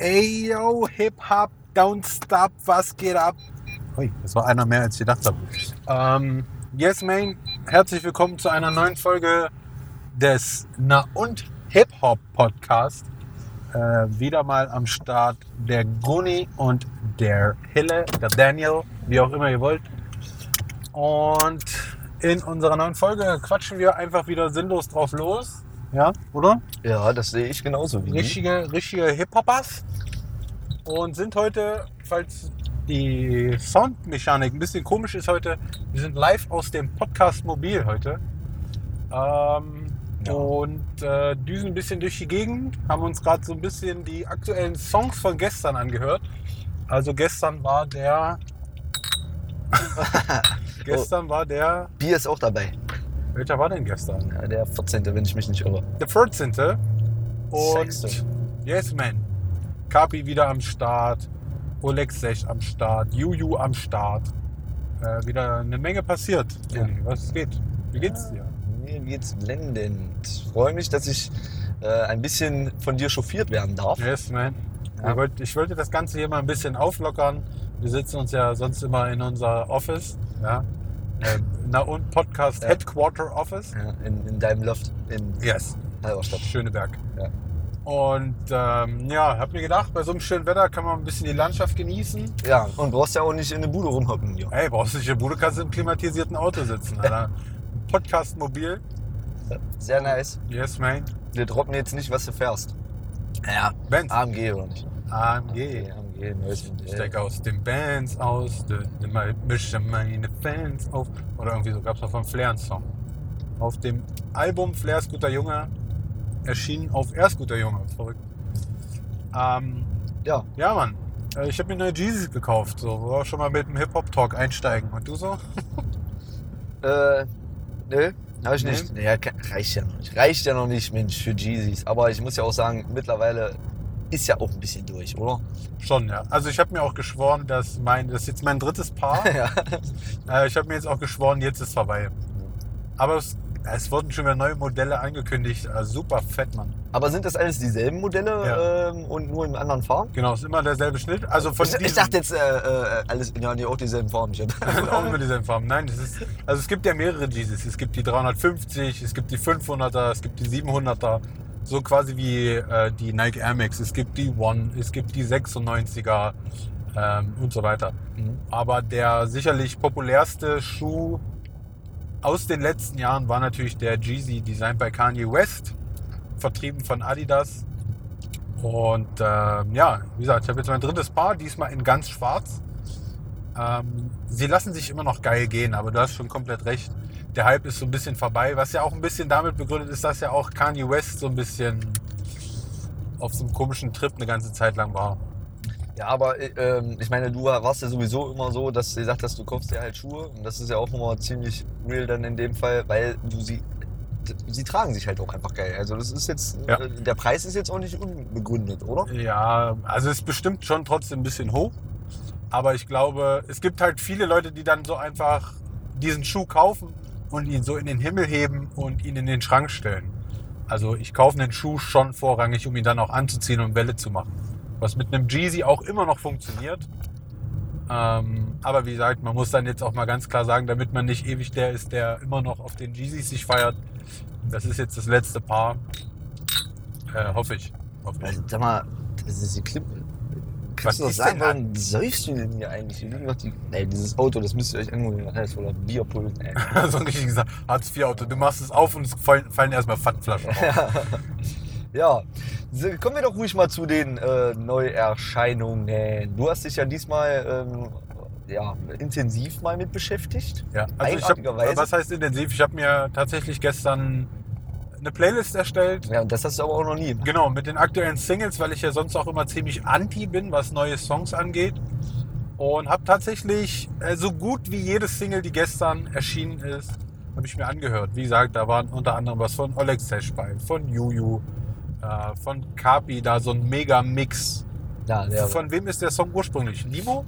Ey, yo, Hip-Hop, don't stop, was geht ab? Ui, das war einer mehr, als ich gedacht habe. Ähm, yes, man, herzlich willkommen zu einer neuen Folge des Na und Hip-Hop Podcast. Äh, wieder mal am Start der Guni und der Hille, der Daniel, wie auch immer ihr wollt. Und in unserer neuen Folge quatschen wir einfach wieder sinnlos drauf los. Ja, oder? Ja, das sehe ich genauso wie richtige, richtige Hip-Hoppers und sind heute, falls die Soundmechanik ein bisschen komisch ist heute, wir sind live aus dem Podcast Mobil heute ähm, Ja. und äh, düsen ein bisschen durch die Gegend, haben uns gerade so ein bisschen die aktuellen Songs von gestern angehört. Also gestern war der... gestern war der... Bier ist auch dabei. Welcher war denn gestern? Ja, der 14., wenn ich mich nicht irre. Der 14. Und Sechste. Yes, man. Kapi wieder am Start. Oleg Sech am Start. Juju am Start. Äh, wieder eine Menge passiert. Ja. Was geht? Wie geht's dir? Mir geht's blendend. Ich freue mich, dass ich äh, ein bisschen von dir chauffiert werden darf. Yes, man. Ja. Ich, wollte, ich wollte das Ganze hier mal ein bisschen auflockern. Wir sitzen uns ja sonst immer in unser Office. Ja. Äh, na und Podcast Ja. Headquarter Office. Ja, in, in deinem Loft in Yes. Halberstadt. Schöneberg. Ja. Und ähm, ja, hab mir gedacht, bei so einem schönen Wetter kann man ein bisschen die Landschaft genießen. Ja, und brauchst ja auch nicht in der Bude rumhocken. Ja. Ey, brauchst du nicht in der Bude, kannst du im klimatisierten Auto sitzen, Alter. Podcast mobil. Sehr nice. Yes, man. Wir droppen jetzt nicht, was du fährst. Ja. Benz. AMG oder nicht? AMG. AMG, neues Ich steig aus den Bands aus, de- mal- mische meine Fans auf. Oder irgendwie so gab's auch von Flair einen Song. Auf dem Album Flair ist guter Junge erschienen auf Er ist guter Junge. Verrückt. Ähm, Ja. ja, Mann. Äh, Ich habe mir neue Jeezys gekauft. So, wollen wir schon mal mit dem Hip-Hop-Talk einsteigen. Und du so? Äh, nö, habe ich Nee? nicht. Ja, reicht ja noch nicht. Reicht ja noch nicht, Mensch, für Jeezys. Aber ich muss ja auch sagen, mittlerweile ist ja auch ein bisschen durch, oder? Schon, ja. Also ich habe mir auch geschworen, dass mein, das ist jetzt mein drittes Paar. ja. Äh, ich habe mir jetzt auch geschworen, jetzt ist vorbei. Aber es, es wurden schon wieder neue Modelle angekündigt. Äh, super fett, Mann. Aber sind das alles dieselben Modelle Ja. ähm, und nur in anderen Farben? Genau, ist immer derselbe Schnitt. Also von Ich, ich dachte jetzt, äh, äh, alles, ja, nee, auch dieselben Farben. Ich auch immer dieselben Farben. Nein, das ist, also es gibt ja mehrere Jeezys. Es gibt die 350, es gibt die 500er, es gibt die 700er. So quasi wie äh, die Nike Air Max. Es gibt die One, es gibt die 96er ähm, und so weiter. Mhm. Aber der sicherlich populärste Schuh aus den letzten Jahren war natürlich der Jeezy, designed bei Kanye West, vertrieben von Adidas. Und ähm, ja, wie gesagt, ich habe jetzt mein drittes Paar, diesmal in ganz schwarz. Ähm, sie lassen sich immer noch geil gehen, aber du hast schon komplett recht. Der Hype ist so ein bisschen vorbei, was ja auch ein bisschen damit begründet ist, dass ja auch Kanye West so ein bisschen auf so einem komischen Trip eine ganze Zeit lang war. Ja, aber äh, ähm, ich meine, du warst ja sowieso immer so, dass du gesagt hast, du kaufst dir halt Schuhe. Und das ist ja auch immer ziemlich real dann in dem Fall, weil du sie. Sie tragen sich halt auch einfach geil. Also das ist jetzt, Ja. äh, der Preis ist jetzt auch nicht unbegründet, oder? Ja, also es ist bestimmt schon trotzdem ein bisschen hoch. Aber ich glaube, es gibt halt viele Leute, die dann so einfach diesen Schuh kaufen und ihn so in den Himmel heben und ihn in den Schrank stellen. Also ich kaufe einen Schuh schon vorrangig, um ihn dann auch anzuziehen und Welle zu machen. Was mit einem Jeezy auch immer noch funktioniert. Ähm, aber wie gesagt, man muss dann jetzt auch mal ganz klar sagen, damit man nicht ewig der ist, der immer noch auf den Jeezys sich feiert. Das ist jetzt das letzte Paar. Äh, hoffe ich. Hoffe ich. Also, sag mal, das ist die Klippe. Was Kannst du doch sagen, warum säufst du denn hier eigentlich? Hier liegen doch die, ey, dieses Auto, das müsst ihr euch in den Hals oder Bierpult. Ey. so richtig gesagt, Hartz-IV-Auto. Du machst es auf und es fallen, fallen erstmal Pfandflaschen auf. Ja, kommen wir doch ruhig mal zu den äh, Neuerscheinungen. Du hast dich ja diesmal ähm, ja, intensiv mal mit beschäftigt. Ja, also ich hab, was heißt intensiv? Ich habe mir tatsächlich gestern eine Playlist erstellt. Ja, und das hast du aber auch noch nie. Genau, mit den aktuellen Singles, weil ich ja sonst auch immer ziemlich anti bin, was neue Songs angeht. Und habe tatsächlich äh, so gut wie jede Single, die gestern erschienen ist, habe ich mir angehört. Wie gesagt, da waren unter anderem was von Oleg Sesh bei, von Juju, äh, von Kapi, da so ein Mega-Mix. Ja, Von wem ist der Song ursprünglich? Nimo?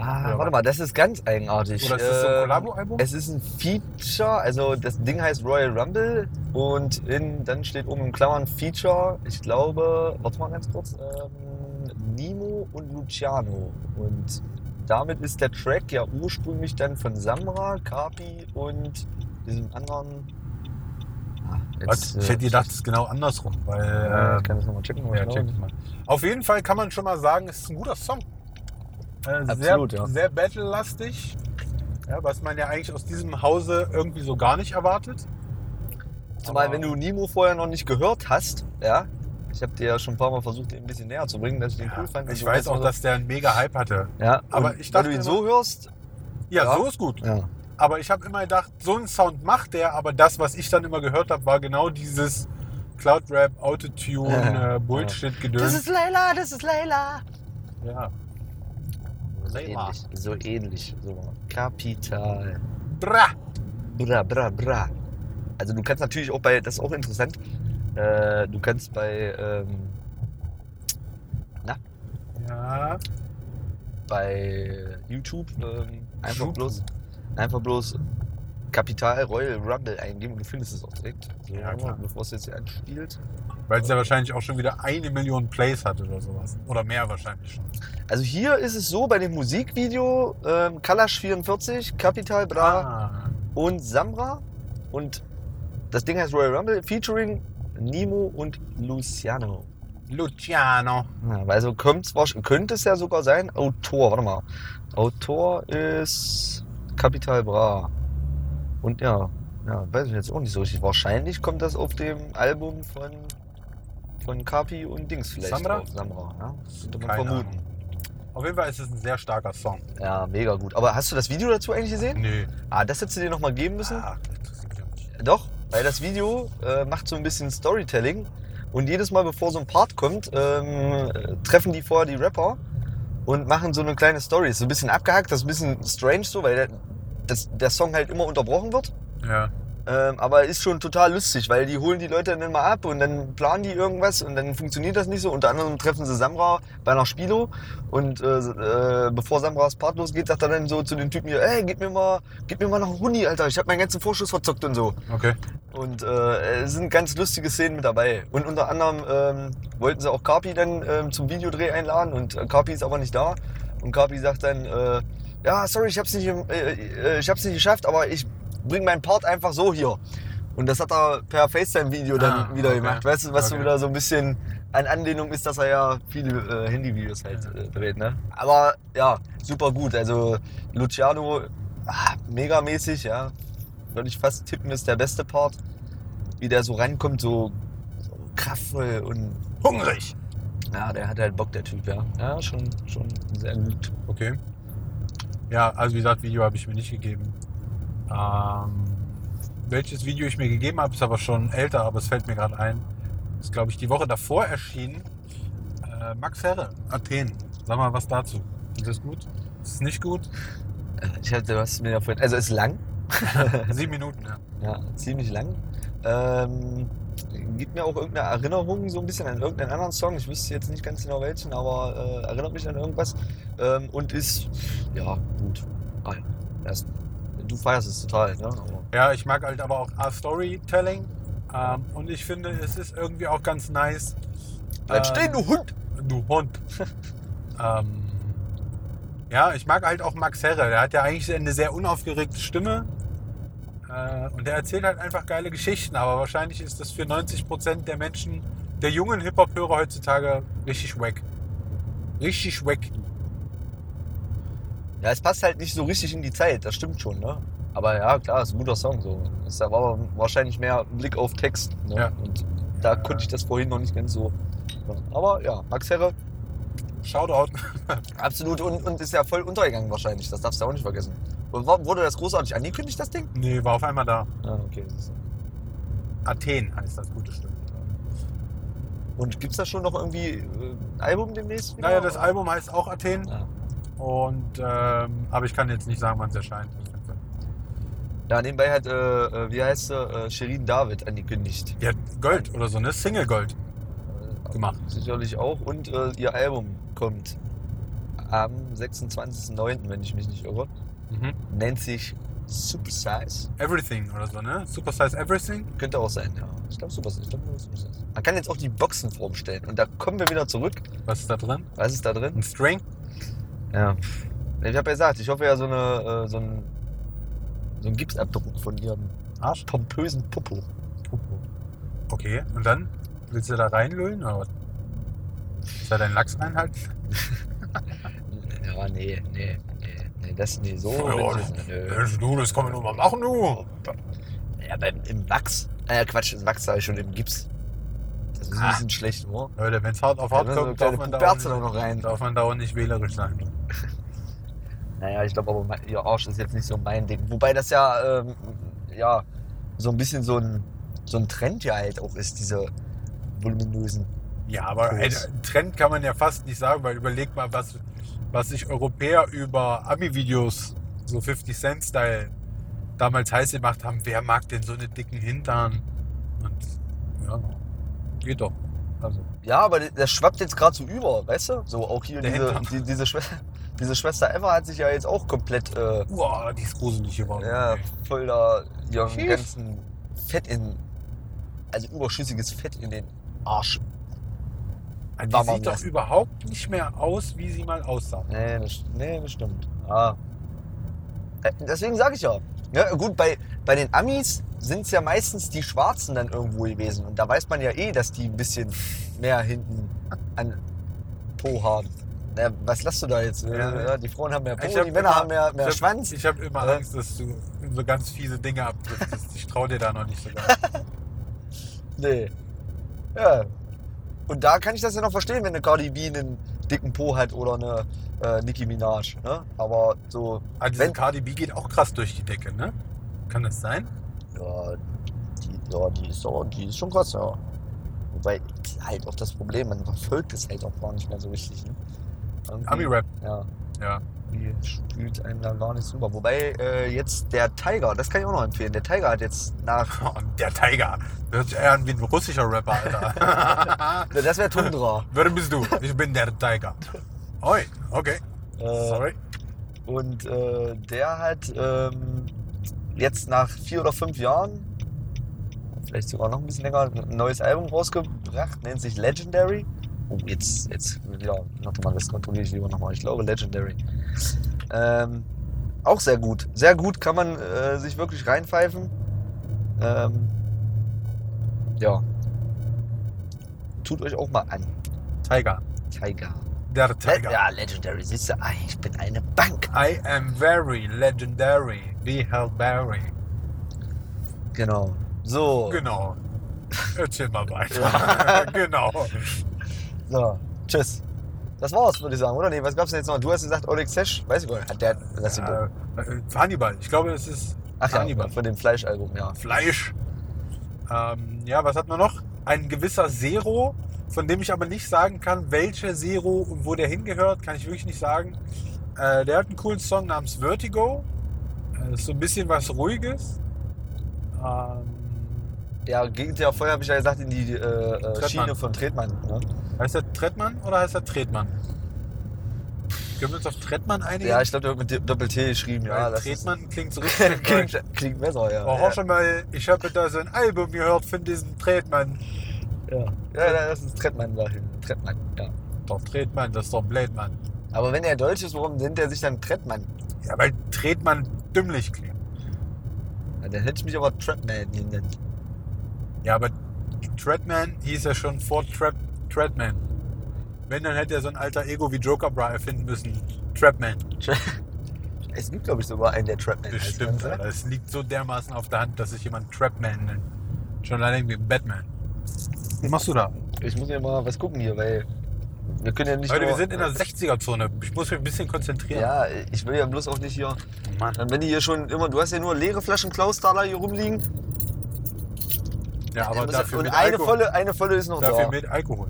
Ah, warte mal, das ist ganz eigenartig. Oder ist das so ein Ähm, Kollabo-Album? Es ist ein Feature, also das Ding heißt Royal Rumble und in, dann steht oben in Klammern Feature, ich glaube, warte mal ganz kurz, ähm, Nimo und Luciano. Und damit ist der Track ja ursprünglich dann von Samra, Kapi und diesem anderen. Ah, Was? jetzt, Ich hätte gedacht, es ist genau andersrum, weil. Äh, ich kann das nochmal checken. ja, check mal. Auf jeden Fall kann man schon mal sagen, es ist ein guter Song. Äh, Absolut, sehr, ja. sehr battle-lastig. Ja, was man ja eigentlich aus diesem Hause irgendwie so gar nicht erwartet. Zumal, Aber- wenn du Nimo vorher noch nicht gehört hast, ja, ich habe dir ja schon ein paar Mal versucht, den ein bisschen näher zu bringen, dass ich den cool fand. Ich so weiß auch, und so. dass der einen mega Hype hatte. Ja, aber ich wenn dachte du ihn so hörst, Ja, Ja. so ist gut. ja, Aber ich habe immer gedacht, so einen Sound macht der, aber das, was ich dann immer gehört habe, war genau dieses Cloud-Rap, Autotune, Ja. äh, Bullshit-Gedöns. Leila, das ist Leila. Ja. So ähnlich, so ähnlich. So. Kapital. Bra! Bra, bra, bra. Also du kannst natürlich auch bei, das ist auch interessant, äh, du kannst bei, ähm, Ja. bei YouTube ähm, einfach YouTube. bloß, einfach bloß Kapital Royal Rumble eingeben und du findest es auch direkt. Ja, klar. Bevor es jetzt hier anspielt. Weil es ja wahrscheinlich auch schon wieder eine Million Plays hat oder sowas. Oder mehr wahrscheinlich schon. Also hier ist es so, bei dem Musikvideo ähm, Kalash 44, Capital Bra Ah. und Samra und das Ding heißt Royal Rumble featuring Nemo und Luciano. Luciano. Ja, also könnte es ja sogar sein. Autor, warte mal. Autor ist Capital Bra. Und ja, ja, weiß ich jetzt auch nicht so richtig. Wahrscheinlich kommt das auf dem Album von, von Kapi und Dings vielleicht. Samra? Drauf. Samra, ja. Könnte man Keine vermuten. Ahnung. Auf jeden Fall ist es ein sehr starker Song. Ja, mega gut. Aber hast du das Video dazu eigentlich gesehen? Nee. Ah, das hättest du dir nochmal geben müssen. Ah, das auch nicht. Doch, weil das Video äh, macht so ein bisschen Storytelling und jedes Mal, bevor so ein Part kommt, ähm, äh, treffen die vorher die Rapper und machen so eine kleine Story. Ist so ein bisschen abgehackt, das ist ein bisschen strange so, weil der, das, der Song halt immer unterbrochen wird. Ja. Ähm, aber ist schon total lustig, weil die holen die Leute dann mal ab und dann planen die irgendwas und dann funktioniert das nicht so. Unter anderem treffen sie Samra bei einer Spilo und äh, äh, bevor Samras Part losgeht, sagt er dann so zu den Typen hier, ey, gib mir mal, gib mir mal noch einen Huni, Alter, ich hab meinen ganzen Vorschuss verzockt und so. Okay. Und äh, es sind ganz lustige Szenen mit dabei. Und unter anderem ähm, wollten sie auch Carpi dann ähm, zum Videodreh einladen und äh, Carpi ist aber nicht da. Und Carpi sagt dann, äh, ja, sorry, ich hab's nicht, äh, äh, ich hab's nicht geschafft, aber ich bring meinen Part einfach so hier. Und das hat er per FaceTime-Video dann Ah, wieder okay. gemacht. Weißt du, was so Okay. wieder so ein bisschen an Anlehnung ist, dass er ja viele äh, Handyvideos halt äh, dreht. Ne? Aber ja, super gut. Also Luciano, ah, megamäßig, ja. Würde ich fast tippen, ist der beste Part. Wie der so rankommt, so, so kraftvoll und Hungrig. ja, der hat halt Bock, der Typ, ja. Ja, schon, schon sehr gut. Okay. Ja, also wie gesagt, Video habe ich mir nicht gegeben. Ähm, welches Video ich mir gegeben habe, ist aber schon älter, aber es fällt mir gerade ein. Ist, glaube ich, die Woche davor erschienen. Äh, Max Herre, Athen. Sag mal was dazu. Ist das gut? Ist es nicht gut? Äh, Ich hatte, hast mir vorhin, also ist lang, Sieben Minuten, ja. ja, ziemlich lang. Ähm, gibt mir auch irgendeine Erinnerung so ein bisschen an irgendeinen anderen Song. Ich wüsste jetzt nicht ganz genau welchen, aber äh, erinnert mich an irgendwas. Ähm, und ist, ja, gut. Ja. Das, du feierst es total, ne? Ja, ich mag halt aber auch A Storytelling. Ähm, und ich finde, es ist irgendwie auch ganz nice. Bleib ähm, stehen, du Hund! Du Hund. ähm, ja, ich mag halt auch Max Herre. Der hat ja eigentlich eine sehr unaufgeregte Stimme. Äh, und der erzählt halt einfach geile Geschichten. Aber wahrscheinlich ist das für 90% der Menschen, der jungen Hip-Hop-Hörer heutzutage richtig wack. Richtig wack. Ja, es passt halt nicht so richtig in die Zeit, das stimmt schon, ne? Aber ja, klar, ist ein guter Song so. Ist aber wahrscheinlich mehr Blick auf Text. Ne? Ja. Und da konnte ich das vorhin noch nicht ganz so. Aber ja, Max Herre, Shoutout. absolut und, und ist ja voll untergegangen wahrscheinlich. Das darfst du auch nicht vergessen. Und wurde das großartig angekündigt, das Ding? nee, war auf einmal da. Ah, okay. das ist- Athen heißt das gute Stück. Und gibt's da schon noch irgendwie äh, ein Album demnächst? wieder? Naja, das Album heißt auch Athen. Ja. Und, ähm, aber ich kann jetzt nicht sagen, wann es erscheint. ja, nebenbei hat, äh, äh, wie heißt sie, äh, Shirin David angekündigt. Hat Gold oder so, ne? Single Gold. Äh, Gemacht. Sicherlich auch. Und äh, ihr Album kommt am 26.09., wenn ich mich nicht irre. Mhm. Nennt sich Super Size. Everything oder so, ne? Super Size Everything? Könnte auch sein, ja. Ich glaube Super Size. Ich glaub, nur Super Size. Man kann jetzt auch die Boxen vorstellen. Und da kommen wir wieder zurück. Was ist da drin? Was ist da drin? Ein String? Ja. Ich habe ja gesagt, ich hoffe ja so, eine, äh, so, ein, so ein Gipsabdruck von ihrem Arsch? pompösen Popo. Okay, und dann? Willst du da reinlüllen oder was? Ist da dein Lachs reinhalten? Ja, nee, nee, das nee, so. Ja. Mensch, du, das kann man nur mal machen, du. Ja, beim, im Wachs. Äh, Quatsch, im Wachs sage ich schon im Gips. Das ist ein Ah. bisschen schlecht, oder? Leute, wenn es hart auf hart kommt, darf man, da nicht, noch rein. darf man da auch nicht wählerisch sein. Naja, ich glaube aber, mein- ihr Arsch ist jetzt nicht so mein Ding. Wobei das ja, ähm, ja, so ein bisschen so ein, so ein Trend ja halt auch ist, diese voluminösen. Ja, aber ein. Trend kann man ja fast nicht sagen, weil überleg mal, was, was sich Europäer über Ami-Videos, so 50 Cent-Style, damals heiß gemacht haben. Wer mag denn so eine dicken Hintern? Und ja, geht doch. Also, Ja, aber das schwappt jetzt gerade so über, weißt du? So auch hier Der diese, Hintern. die, diese, Schwester, diese Schwester Eva hat sich ja jetzt auch komplett, äh, uah, die ist gruselig geworden. ja, ey. voll da ihren ganzen Fett in, also überschüssiges Fett in den Arsch. Die Wabern sieht doch überhaupt nicht mehr aus, wie sie mal aussah. Nee, das, nee, das stimmt. Ah. Äh, Deswegen sage ich ja. ja. Gut, bei, bei den Amis sind es ja meistens die Schwarzen dann irgendwo gewesen. Und da weiß man ja eh, dass die ein bisschen mehr hinten an Po haben. Na, was lasst du da jetzt? Ja. Die Frauen haben mehr Po, die Männer immer- haben mehr, mehr ich Schwanz. Hab, ich habe immer. Angst, dass du so ganz fiese Dinge abdriftest. Ich traue dir da noch nicht so ganz. Nee. Ja. Und da kann ich das ja noch verstehen, wenn eine Cardi B einen dicken Po hat oder eine äh, Nicki Minaj. Ne? Aber so, diese Wenn- Cardi B geht auch krass durch die Decke, ne? Kann das sein? Ja, die, ja, die ist doch, die ist schon krass, ja. Wobei halt auch das Problem, man verfolgt es halt auch gar nicht mehr so richtig. Ne? Ami-Rap, Ja, ja. Die spielt einem da gar nicht rüber. Wobei äh, jetzt der Tiger, das kann ich auch noch empfehlen. Der Tiger hat jetzt nach. Der Tiger. Hört sich eher an wie ein russischer Rapper, Alter. Das wäre Tundra. Wer bist du? Ich bin der Tiger. Oi, okay. Äh, Sorry. Und äh, der hat ähm, jetzt nach vier oder fünf Jahren, vielleicht sogar noch ein bisschen länger, ein neues Album rausgebracht, nennt sich Legendary. Oh, jetzt, jetzt, ja, warte mal, das kontrolliere ich lieber nochmal. Ich glaube Legendary. Ähm, auch sehr gut. Sehr gut kann man äh, sich wirklich reinpfeifen. Ähm, ja. Tut euch auch mal an. Tiger. Tiger. Der Le Tiger. ja, Legendary. Siehst du, ah, ich bin eine Bank. I am very legendary. Wie Halle Berry. Genau. So. Genau. Erzähl mal weiter. genau. So, tschüss. Das war's, würde ich sagen, oder? Nee, was gab's denn jetzt noch? Du hast gesagt, Oleg Sesh, weiß ich gar nicht. Hat der das die Äh, äh, Hannibal. Ich glaube, es ist Ach ja, Hannibal. von dem Fleischalbum, ja. Fleisch. Ähm, ja, was hat man noch? Ein gewisser Zero, von dem ich aber nicht sagen kann, welcher Zero und wo der hingehört, kann ich wirklich nicht sagen. Äh, der hat einen coolen Song namens Vertigo. Äh, ist so ein bisschen was Ruhiges. Ähm, Ja, geht ja vorher, habe ich ja gesagt, in die äh. Schiene von Tretmann. Ne? Heißt er Trettmann oder heißt er Tretmann? Können wir uns auf Trettmann einigen? Ja, ich glaube, der wird mit Doppel-T geschrieben. Ja, das Tretmann klingt so richtig klingt, klingt besser, ja. Oh, ja. schon mal, ich habe da so ein Album gehört von diesem Tretmann. ja. ja, das ist Trettmann dahin. Trettmann, ja. Doch, Tretmann, das ist doch Blädmann. Aber wenn er deutsch ist, warum nennt er sich dann Trettmann? Ja, weil Tretmann dümmlich klingt. Ja, dann hätte ich mich aber Trapman genannt. Ja, aber Treadman hieß ja schon vor Trap, Treadman. Wenn, dann hätte er so ein alter Ego wie Joker Bra erfinden müssen. Trapman. Es gibt, glaube ich, sogar einen, der Trapman heißt. Bestimmt? Alter. Es liegt so dermaßen auf der Hand, dass sich jemand Trapman nennt. Schon allein wie Batman. Was machst du da? Ich muss ja mal was gucken hier, weil wir können ja nicht Leute, nur... wir sind in der 60er-Zone. Ich muss mich ein bisschen konzentrieren. Ja, ich will ja bloß auch nicht hier... Mann. Dann wenn die hier schon immer... Du hast ja nur leere Flaschen Klausthaler hier rumliegen. Ja, aber dafür Und mit eine Alkohol. volle, eine volle ist noch Dafür da. mit Alkohol.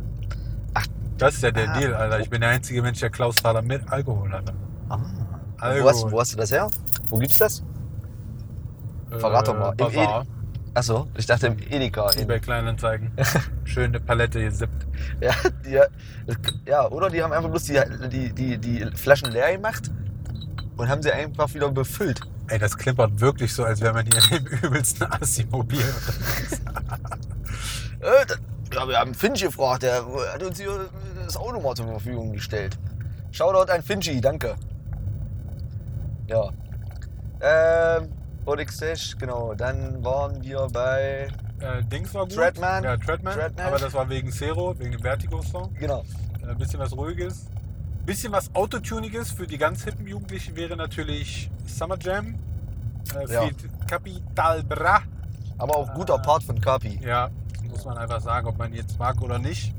Das ist ja der Ah. Deal, Alter. Ich bin der einzige Mensch, der Klaus Thaler mit Alkohol hat. Ah. Alkohol. Wo, hast, wo hast du das her? Wo gibt's das? Verrat doch mal. Im Äh, Bazar. Achso, ich dachte im Edeka. EBay Kleinanzeigen. Schöne Palette gesippt. Ja, die, ja, oder die haben einfach bloß die, die, die, die Flaschen leer gemacht und haben sie einfach wieder befüllt. Ey, das klimpert wirklich so, als wäre man hier im übelsten Assi-Mobil. Äh, ja, wir haben Finch gefragt, der hat uns hier das Auto mal zur Verfügung gestellt. Shoutout an Finchi, danke. Ja. Ähm, Bodic Stash, genau. Dann waren wir bei. äh, Dings war gut. Treadman. Ja, Treadman. Treadman. Aber das war wegen Zero, wegen dem Vertigo-Song. Genau. Ein bisschen was Ruhiges. Bisschen was Autotuniges für die ganz hippen Jugendlichen wäre natürlich Summer Jam. Äh, Ja. Capital Bra. Aber auch guter Part von Kapi. Ja, muss man einfach sagen, ob man jetzt mag oder nicht.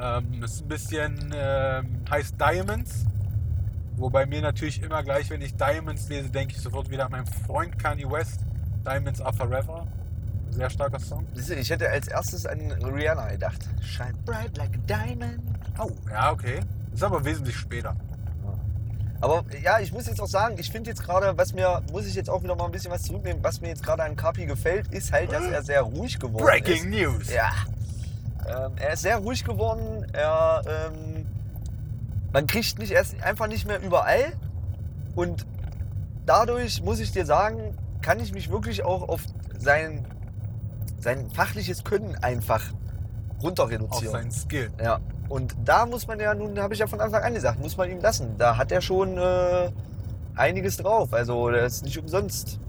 Ähm, ist ein bisschen ähm, heißt Diamonds. Wobei mir natürlich immer gleich, wenn ich Diamonds lese, denke ich sofort wieder an meinen Freund Kanye West. Diamonds are forever. Sehr starker Song. Ich hätte als erstes an Rihanna gedacht. Shine bright like a diamond. Oh, ja, okay. Ist aber wesentlich später. Aber ja, ich muss jetzt auch sagen, ich finde jetzt gerade, was mir, muss ich jetzt auch wieder mal ein bisschen was zurücknehmen, was mir jetzt gerade an Kapi gefällt, ist halt, dass er sehr ruhig geworden ist. Breaking News! Ja. Ähm, er ist sehr ruhig geworden. Er, ähm, man kriegt nicht erst einfach nicht mehr überall. Und dadurch muss ich dir sagen, kann ich mich wirklich auch auf sein, sein fachliches Können einfach runter Auf reduzieren. seinen Skill. Ja. Und da muss man ja nun, habe ich ja von Anfang an gesagt, muss man ihm lassen. Da hat er schon äh, einiges drauf. Also der ist nicht umsonst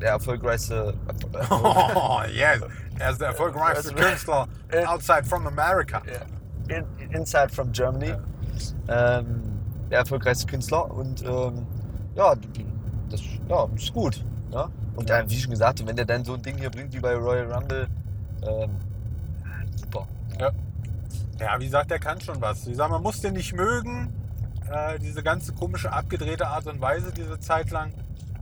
der erfolgreichste. Äh, Oh, yes. Er ist der erfolgreichste Künstler outside from America. in, inside from Germany. Ähm, der erfolgreichste Künstler. Und ähm, ja, das ja, ist gut. Ja? Und äh, wie schon gesagt, wenn der dann so ein Ding hier bringt wie bei Royal Rumble, ähm, super. Ja, wie gesagt, der kann schon was. Wie gesagt, man muss den nicht mögen. Äh, diese ganze komische, abgedrehte Art und Weise, diese Zeit lang,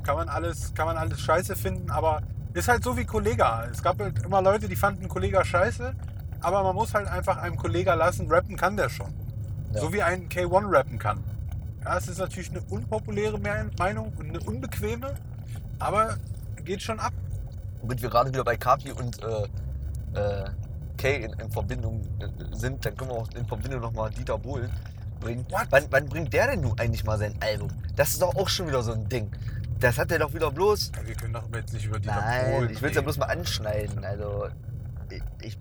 kann man alles, kann man alles scheiße finden, aber ist halt so wie Kollega. Es gab halt immer Leute, die fanden Kollega scheiße, aber man muss halt einfach einem Kollega lassen, rappen kann der schon. Ja. So wie ein K1 rappen kann. Ja, es ist natürlich eine unpopuläre Me- Meinung und eine unbequeme, aber geht schon ab. Womit wir gerade wieder bei Kapi und äh, äh, Kay in, in Verbindung äh, sind, dann können wir auch in Verbindung nochmal Dieter Bohlen bringen. Wann, wann bringt der denn nun eigentlich mal sein Album? Das ist doch auch schon wieder so ein Ding. Das hat er doch wieder bloß. Ja, wir können doch jetzt nicht über die Nein, ich will es ja bloß mal anschneiden. Also, ich, ich,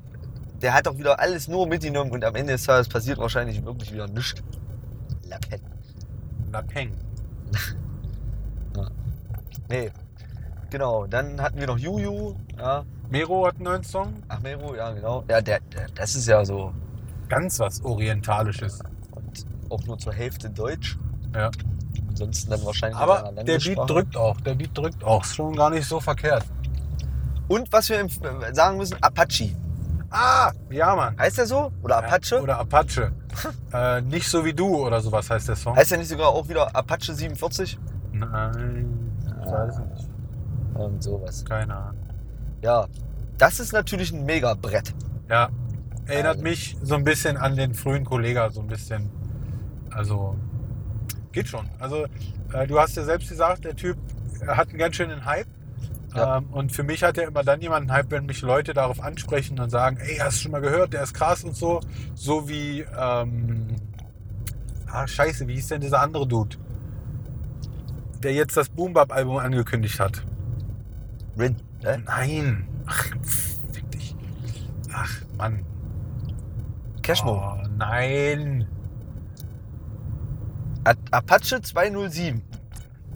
der hat doch wieder alles nur mitgenommen und am Ende des Tages passiert wahrscheinlich wirklich wieder nichts. Lappen. Lapeng. Nee. Genau, dann hatten wir noch Juju. Ja. Mero hat einen neuen Song. Ach, Mero, ja, genau. Ja, der, der, das ist ja so. Ganz was Orientalisches. Und auch nur zur Hälfte Deutsch. Ja. Ansonsten dann wahrscheinlich in Aber der Beat drückt auch. Der Beat drückt auch. Ist schon gar nicht so verkehrt. Und was wir sagen müssen, Apache. Ah, ja, Mann. Heißt der so? Oder Apache? Ja, oder Apache. äh, nicht so wie du oder sowas heißt der Song. heißt der nicht sogar auch wieder Apache 47? Nein, ich weiß nicht. Und sowas. Keine Ahnung. Ja, das ist natürlich ein Mega-Brett. Ja, erinnert Also- mich so ein bisschen an den frühen Kollega, so ein bisschen. Also, geht schon. Also, äh, du hast ja selbst gesagt, der Typ hat einen ganz schönen Hype. Ja. Ähm, und für mich hat er immer dann jemanden Hype, wenn mich Leute darauf ansprechen und sagen, ey, hast du schon mal gehört, der ist krass und so. So wie, ähm, ah, scheiße, wie hieß denn dieser andere Dude? Der jetzt das Boom Bap Album angekündigt hat. Rin. Hä? Nein. Ach, fick dich. Ach, Mann. Cashmo. Oh, nein. A- Apache 207.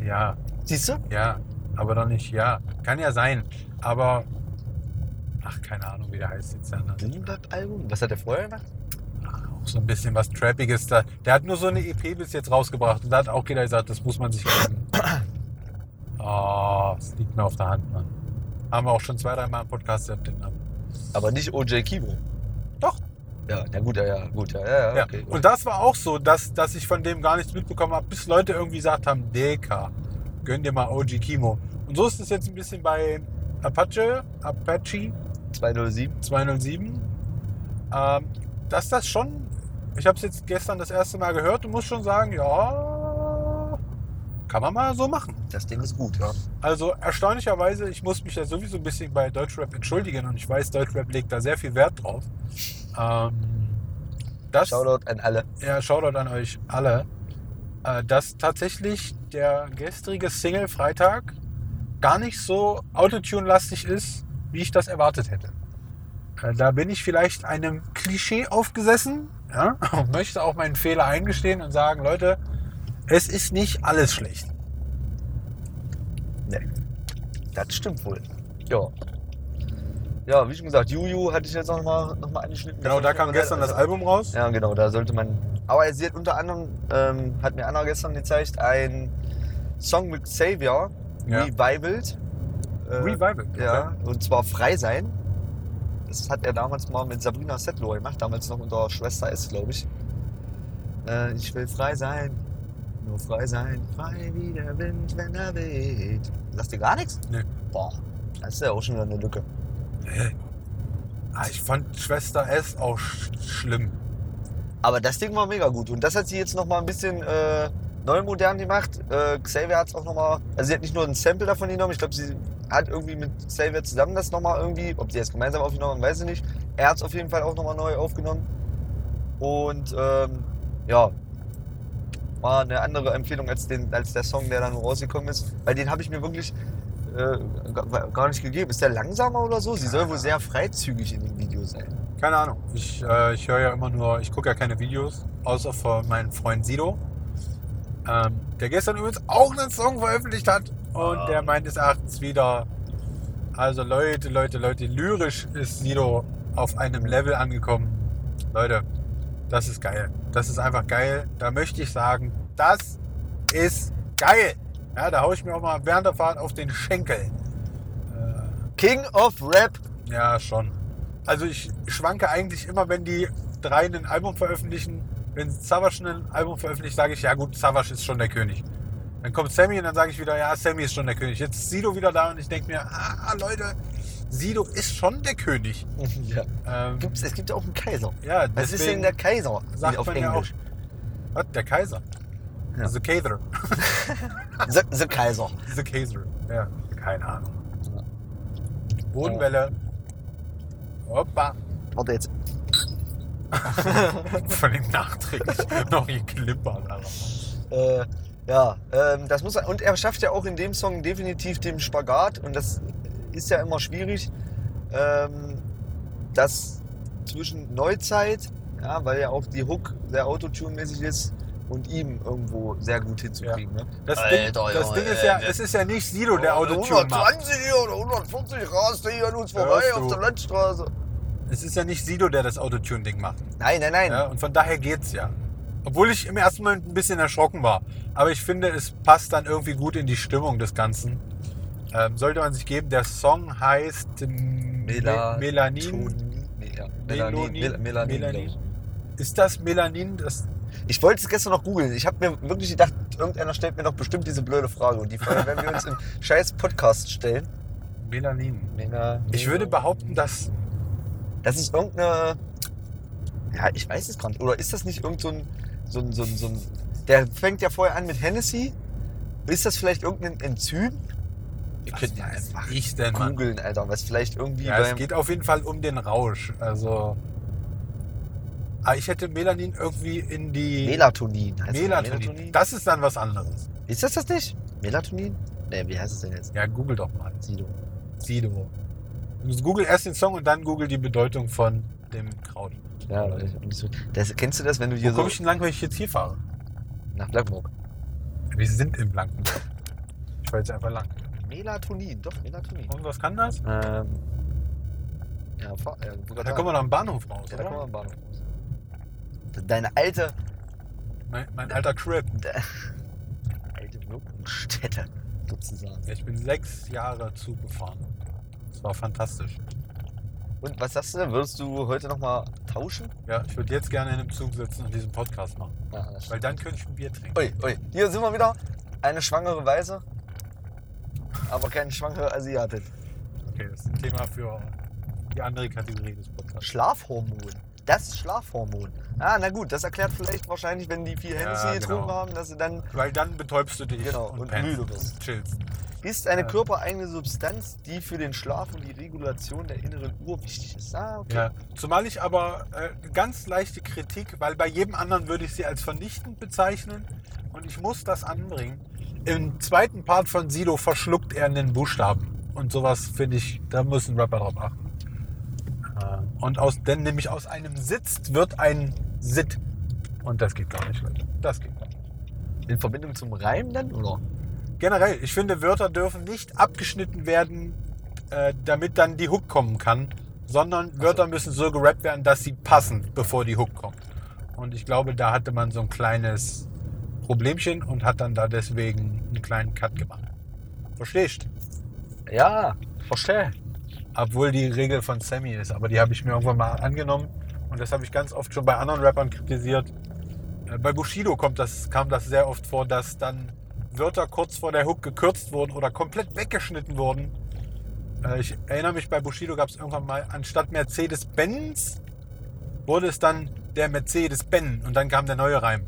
Ja, Siehst du? ja, aber doch nicht, ja. Kann ja sein, aber. Ach, keine Ahnung, wie der heißt jetzt. Ja, ne? Album? Was hat der vorher gemacht? Auch so ein bisschen was Trappiges da. Der hat nur so eine EP bis jetzt rausgebracht und da hat auch jeder gesagt, das muss man sich geben. Oh, es liegt mir auf der Hand, Mann. Haben wir auch schon zwei, dreimal im Podcast gehabt, den Namen. Aber nicht OJ Kimo. Doch. Ja, na gut, ja, ja, gut, ja, ja, Ja, okay. und das war auch so, dass, dass ich von dem gar nichts mitbekommen habe, bis Leute irgendwie gesagt haben, Deka, gönn dir mal OG Kimo. Und so ist es jetzt ein bisschen bei Apache, Apache 207. 207. Ähm, dass das schon, ich habe es jetzt gestern das erste Mal gehört und muss schon sagen, ja, kann man mal so machen. Das Ding ist gut, ja. Also erstaunlicherweise, ich muss mich ja sowieso ein bisschen bei Deutschrap entschuldigen und ich weiß, Deutschrap legt da sehr viel Wert drauf. Ähm, Das, Shoutout an alle. ja, Shoutout an euch alle, äh, dass tatsächlich der gestrige Single Freitag gar nicht so Autotune-lastig ist, wie ich das erwartet hätte. Äh, da bin ich vielleicht einem Klischee aufgesessen ja, und möchte auch meinen Fehler eingestehen und sagen, Leute, es ist nicht alles schlecht. Nee. Das stimmt wohl. Ja. Ja, wie schon gesagt, Juju hatte ich jetzt noch mal, noch mal angeschnitten. Genau, da kam gestern das Album raus. Ja, genau, da sollte man. Aber sie hat unter anderem, ähm, hat mir Anna gestern gezeigt, ein Song mit Xavier, Ja. Revivaled. Äh, Revival. Ja, und zwar Frei sein. Das hat er damals mal mit Sabrina Settler gemacht, damals noch unter Schwester S, glaube ich. Äh, ich will frei sein, nur frei sein, frei wie der Wind, wenn er weht. Sagst dir gar nichts? Nee. Boah, das ist ja auch schon wieder eine Lücke. Nee. Ah, ich fand Schwester S auch sch schlimm. Aber das Ding war mega gut. Und das hat sie jetzt noch mal ein bisschen äh, neu modern gemacht. Äh, Xavier hat es auch noch mal, also sie hat nicht nur ein Sample davon genommen, ich glaube, sie hat irgendwie mit Xavier zusammen das noch mal irgendwie, ob sie das gemeinsam aufgenommen haben, weiß ich nicht. Er hat es auf jeden Fall auch noch mal neu aufgenommen. Und ähm, ja, war eine andere Empfehlung als, den, als der Song, der dann rausgekommen ist. Weil den habe ich mir wirklich äh, gar nicht gegeben. Ist der langsamer oder so? Sie soll wohl sehr freizügig in dem Video sein. Keine Ahnung. Ich, äh, ich höre ja immer nur, ich gucke ja keine Videos, außer von meinem Freund Sido. Ähm, der gestern übrigens auch einen Song veröffentlicht hat und Ah. der meines Erachtens wieder. Also Leute, Leute, Leute, lyrisch ist Sido auf einem Level angekommen. Leute, das ist geil. Das ist einfach geil. Da möchte ich sagen, das ist geil. Ja, da haue ich mir auch mal während der Fahrt auf den Schenkel. King of Rap. Ja, schon. Also ich schwanke eigentlich immer, wenn die drei ein Album veröffentlichen. Wenn Savage ein Album veröffentlicht, sage ich, ja gut, Savage ist schon der König. Dann kommt Sammy und dann sage ich wieder, ja, Sammy ist schon der König. Jetzt ist Sido wieder da und ich denke mir, ah, Leute, Sido ist schon der König. ja. Ähm, Gibt's, es gibt ja auch einen Kaiser. ja, Was ist denn der Kaiser sagt auf man ja auch, Englisch? was, der Kaiser. Ja. The Kaiser. The, the Kaiser. The Kaiser. Ja, keine Ahnung. Bodenwelle. Hoppa. Warte jetzt. Von dem nachträglich noch geklippert. Alter. Äh, ja, ähm, das muss er, und er schafft ja auch in dem Song definitiv den Spagat und das ist ja immer schwierig, ähm, das zwischen Neuzeit, ja, weil ja auch die Hook sehr Autotune-mäßig ist und ihm irgendwo sehr gut hinzukriegen. Ne? Das, Alter, Ding, das Junge, Ding ist ja, es ist ja nicht Sido, der Autotune macht. 120 oder 140 rast er hier an uns vorbei auf der Landstraße. Es ist ja nicht Sido, der das Autotune-Ding macht. Nein, nein, nein. Ja, und von daher geht's ja. Obwohl ich im ersten Moment ein bisschen erschrocken war. Aber ich finde, es passt dann irgendwie gut in die Stimmung des Ganzen. Ähm, sollte man sich geben. Der Song heißt Mela- Me- Melanin. Nee, ja. Melanin. Mel Melanin. ich. Ist das Melanin? Das, Ich wollte es gestern noch googeln. Ich habe mir wirklich gedacht, irgendeiner stellt mir doch bestimmt diese blöde Frage. Und die Frage werden wir uns im scheiß Podcast stellen. Melanin. Mega, Ich würde behaupten, dass. Das ist irgendeine. Ja, ich weiß es gar nicht. Oder ist das nicht irgend so ein, so ein, so ein, so ein. Der fängt ja vorher an mit Hennessy. Ist das vielleicht irgendein Enzym? Wir Was könnten ja einfach ich denn, googeln, Alter. Was vielleicht irgendwie Ja, es geht auf jeden Fall um den Rausch. Also. Ah, ich hätte Melanin irgendwie in die. Melatonin. Heißt das Melatonin. Das ist dann was anderes. Ist das das nicht? Melatonin? Ne, wie heißt es denn jetzt? Ja, google doch mal. Sido. Sido. Du Google erst den Song und dann google die Bedeutung von dem Kraut. Ja, Das, kennst du das, wenn du Wo hier so komme ich denn lang, wenn ich jetzt hier fahre? nach Blankenburg? Wir sind in Blankenburg. Ich fahre jetzt einfach lang. Melatonin, doch, Melatonin. Und was kann das? Ähm, ja, fahr, ja, Da kommen wir noch am Bahnhof raus, ja, da kommen wir am Bahnhof raus. Deine alte, Mein, mein alter Crib. de, alte Wirkungsstätte, sozusagen. Ja, ich bin sechs Jahre Zug gefahren. Das war fantastisch. Und was sagst du, würdest du heute nochmal tauschen? Ja, ich würde jetzt gerne in einem Zug sitzen und diesen Podcast machen. Ja, Weil dann könnte ich ein Bier trinken. Ui, ui, hier sind wir wieder. Eine schwangere Weise, aber keine schwangere Asiatin. Okay, das ist ein Thema für die andere Kategorie des Podcasts. Schlafhormon. Das Schlafhormon. Ah, na gut, das erklärt vielleicht wahrscheinlich, wenn die viel Ja, Hennessy getrunken genau. haben, dass sie dann Weil dann betäubst du dich Genau, und, und müde bist. und chillst. ist eine Ja. körpereigene Substanz, die für den Schlaf und die Regulation der inneren Uhr wichtig ist. Ah, okay. Ja. Zumal ich aber äh, ganz leichte Kritik, weil bei jedem anderen würde ich sie als vernichtend bezeichnen und ich muss das anbringen. Im zweiten Part von Sido verschluckt er einen Buchstaben. Und sowas finde ich, da muss ein Rapper drauf achten. Äh, Und aus, denn nämlich aus einem Sitzt wird ein Sit. Und das geht gar nicht, Leute. Das geht gar nicht. In Verbindung zum Reim dann, oder? Generell, ich finde, Wörter dürfen nicht abgeschnitten werden, äh, damit dann die Hook kommen kann, sondern Wörter müssen so gerappt werden, dass sie passen, bevor die Hook kommt. Und ich glaube, da hatte man so ein kleines Problemchen und hat dann da deswegen einen kleinen Cut gemacht. Verstehst? Ja, verstehe. Obwohl die Regel von Sammy ist, aber die habe ich mir irgendwann mal angenommen und das habe ich ganz oft schon bei anderen Rappern kritisiert. Äh, Bei Bushido kommt das, kam das sehr oft vor, dass dann Wörter kurz vor der Hook gekürzt wurden oder komplett weggeschnitten wurden. Äh, Ich erinnere mich, bei Bushido gab es irgendwann mal, anstatt Mercedes-Benz, wurde es dann der Mercedes-Benz und dann kam der neue Reim.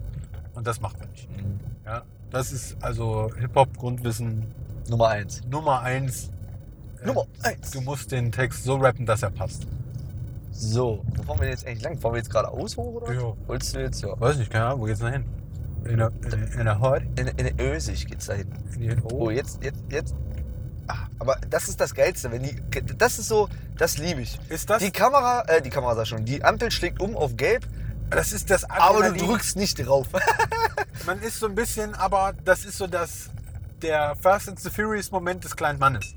Und das macht man das ist also Hip-Hop-Grundwissen Nummer eins. Nummer eins. Äh, Nummer eins. Du musst den Text so rappen, dass er passt. So, wo fahren wir denn jetzt eigentlich lang? Fahren wir jetzt geradeaus hoch, oder? Ja. Wolltest du jetzt, ja. Weiß nicht, keine Ahnung, wo geht's denn hin? In der, in, in der? In, in der Ösig geht's da hin. Oh, jetzt, jetzt, jetzt. Ah, aber das ist das Geilste, wenn die. Das ist so, das liebe ich. Ist das? Die Kamera, äh, die Kamera sag schon, die Ampel schlägt um auf gelb, das ist das aber du drückst nicht drauf. Man ist so ein bisschen, aber das ist so das, der Fast and the Furious Moment des kleinen Mannes.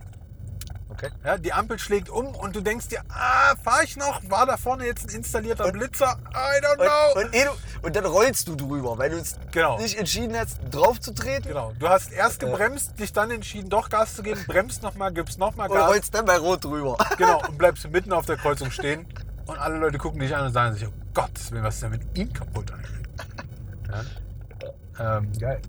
Okay. Ja, die Ampel schlägt um und du denkst dir, ah, fahr ich noch? War da vorne jetzt ein installierter Blitzer? I don't know. Und, und, eh du, und dann rollst du drüber, weil du es Genau. nicht entschieden hast, drauf zu treten. Genau. Du hast erst gebremst, dich dann entschieden, doch Gas zu geben, bremst nochmal, gibst nochmal Und Gas. rollst dann bei Rot drüber. Genau, und bleibst mitten auf der Kreuzung stehen und alle Leute gucken dich an und sagen sich, oh Gott, was ist denn mit ihm kaputt eigentlich? Ja? Ähm, geil.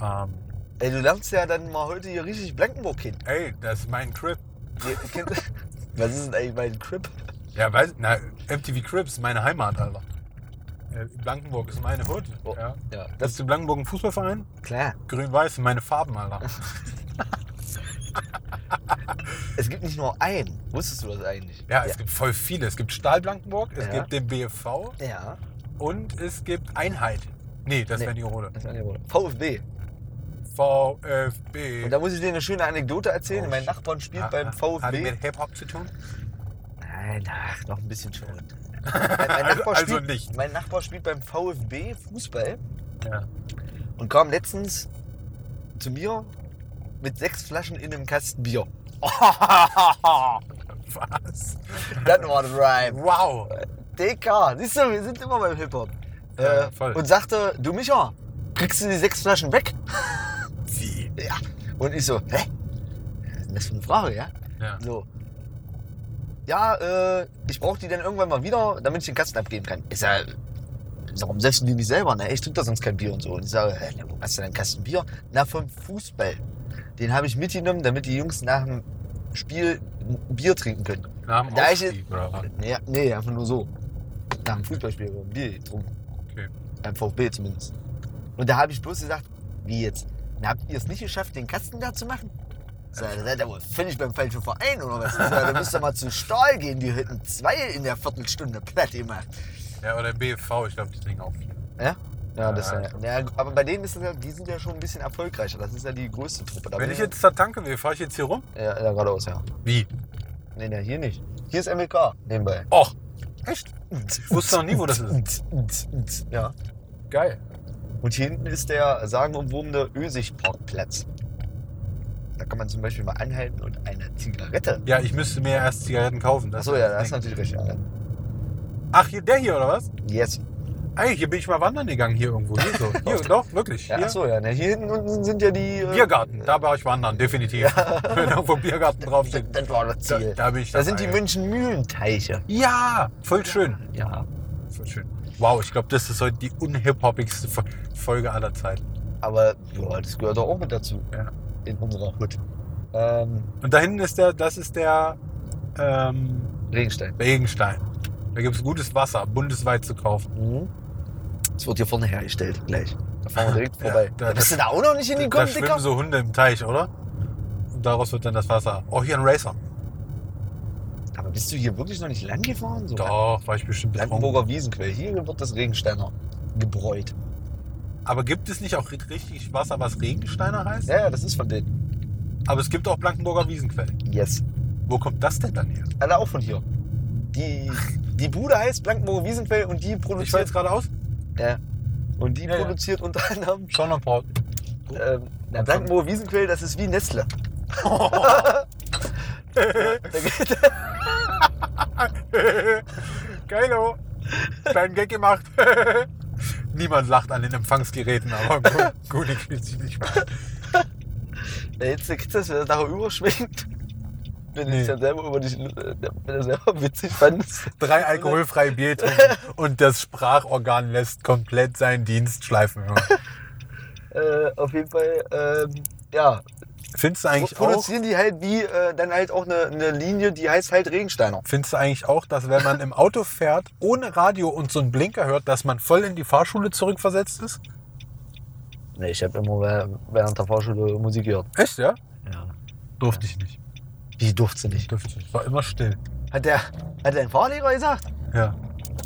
Ähm, Ey, du lernst ja dann mal heute hier richtig Blankenburg kennen. ey, das ist mein kennt- Was ist denn eigentlich mein Crip? Ja, weiß, na, MTV Cribs ist meine Heimat, Alter. Blankenburg ist meine Hood. Oh, Ja. ja, Das ist in Blankenburg ein Fußballverein? klar. Grün-Weiß sind meine Farben, Alter. Es gibt nicht nur einen. Wusstest du das eigentlich? Ja, es gibt voll viele. Es gibt Stahl Blankenburg, es Ja. gibt den BFV Ja. und es gibt Einheit. Nee, das Nee. wäre die Rode. Das ist eine Rolle. VfB. VfB. Und da muss ich dir eine schöne Anekdote erzählen. Oh, mein. Nachbarn spielt Ha- beim ha- Hat die VfB. mit Hip-Hop zu tun? Nein, ach, noch ein bisschen schon. mein, mein, Nachbar Also spielt, nicht. mein Nachbar spielt beim VfB Fußball Ja. und kam letztens zu mir mit sechs Flaschen in einem Kasten Bier. Was? Das war ein Rhyme. Wow. DK, siehst du, wir sind immer beim Hip-Hop. Ja, Äh, und sagte, du Micha, kriegst du die sechs Flaschen weg? Wie? Ja. Und ich so, hä? Ist das für eine Frage, ja? Ja. So. Ja, äh, ich brauche die dann irgendwann mal wieder, damit ich den Kasten abgeben kann. Ich ich sag, warum setzt du die nicht selber? Na, ich trinke da sonst kein Bier und so. Und ich sage, hä, wo hast du denn einen Kasten Bier? Na, vom Fußball. Den habe ich mitgenommen, damit die Jungs nach dem Spiel Bier trinken können. Nach dem Da ich was? Nee, nee, einfach nur so. Nach dem Fußballspiel haben Bier getrunken. Okay. Beim VfB zumindest. Und da habe ich bloß gesagt, wie jetzt? Na, habt ihr es nicht geschafft, den Kasten da zu machen? Sag, ihr seid aber völlig beim falschen Verein oder was? Sag, da müsst ihr mal zu Stahl gehen, die hätten zwei in der Viertelstunde platt gemacht. Ja, oder BFV, ich glaube, die trinken auch viel. Ja? Ja, das Ja, ja, aber bei denen ist es ja, die sind ja schon ein bisschen erfolgreicher. Das ist ja die größte Truppe. Da Wenn ich jetzt zur Tanke will, fahre ich jetzt hier rum? Ja, ja geradeaus, ja. Wie? Nee, nee, hier nicht. Hier ist MLK nebenbei. Och, echt? Ich wusste noch nie, wo das ist. Ja. Geil. Und hier hinten ist der sagenumwobene Ösig-Parkplatz. Da kann man zum Beispiel mal anhalten und eine Zigarette. Ja, ich müsste mir erst Zigaretten kaufen. das Achso, ja, das ist natürlich recht. Ja. Ach, der hier, oder was? Yes. Ey, hier bin ich mal wandern gegangen, hier irgendwo. Hier so. Hier, doch, wirklich. Ja, Hier. achso, ja. Ne, hier hinten unten sind ja die. äh, Biergarten, da war ich wandern, definitiv. Wenn irgendwo Biergarten draufsteht. Das war das Da, Ziel. da bin ich Da sind die. München-Mühlenteiche. Ja, voll schön. Ja. Voll schön. Wow, ich glaube, das ist heute die unhip-hoppigste Fo- Folge aller Zeiten. Aber ja, das gehört doch auch mit dazu. Ja. In unserer Hut. Ähm, Und da hinten ist der, das ist der ähm, Regenstein. Regenstein. Da gibt es gutes Wasser, bundesweit zu kaufen. Mhm. Es wird hier vorne hergestellt, gleich. Da fahren wir direkt Ja, vorbei. da- da bist da- du da auch noch nicht Da hingekommen, schwimmen Dicker? so Hunde im Teich, oder? Und daraus wird dann das Wasser. Oh, hier ein Racer. Aber bist du hier wirklich noch nicht lang gefahren? So Doch, war ich bestimmt betrunken. Blankenburger Wiesenquell. Hier wird das Regensteiner gebräut. Aber gibt es nicht auch ri- richtig Wasser, was Regensteiner heißt? Ja, ja, das ist von denen. Aber es gibt auch Blankenburger Wiesenquell. Yes. Wo kommt das denn dann her? Alle auch von hier. Die, die Bude heißt Blankenburger Wiesenquell und die Ich produziert. jetzt geradeaus. Ja. Und die Ja, ja. produziert unter anderem. Sonderport. Ähm, na, Blankenburger Wiesenquell, das ist wie Nestle. Geht, Geilo. Kleinen Gag gemacht. Niemand lacht an den Empfangsgeräten, aber Gu- Guni fühlt sich nicht mehr. jetzt kriegst du das, wenn das nachher überschwingt. Wenn Nee. ich dann selber über dich, äh, wenn du selber witzig fandest. Drei alkoholfreie Bier trinken und das Sprachorgan lässt komplett seinen Dienst schleifen. Äh, auf jeden Fall, ähm, ja, Findest du eigentlich auch, produzieren die halt wie äh, dann halt auch eine, eine Linie, die heißt halt Regensteiner. findest du eigentlich auch, dass wenn man im Auto fährt, ohne Radio und so einen Blinker hört, dass man voll in die Fahrschule zurückversetzt ist? Nee, ich habe immer wäh- während der Fahrschule Musik gehört. Echt, ja? Ja. Durfte ich nicht. Wie durfte nicht? Durfte ich. War immer still. Hat der, hat dein Fahrlehrer gesagt? Ja.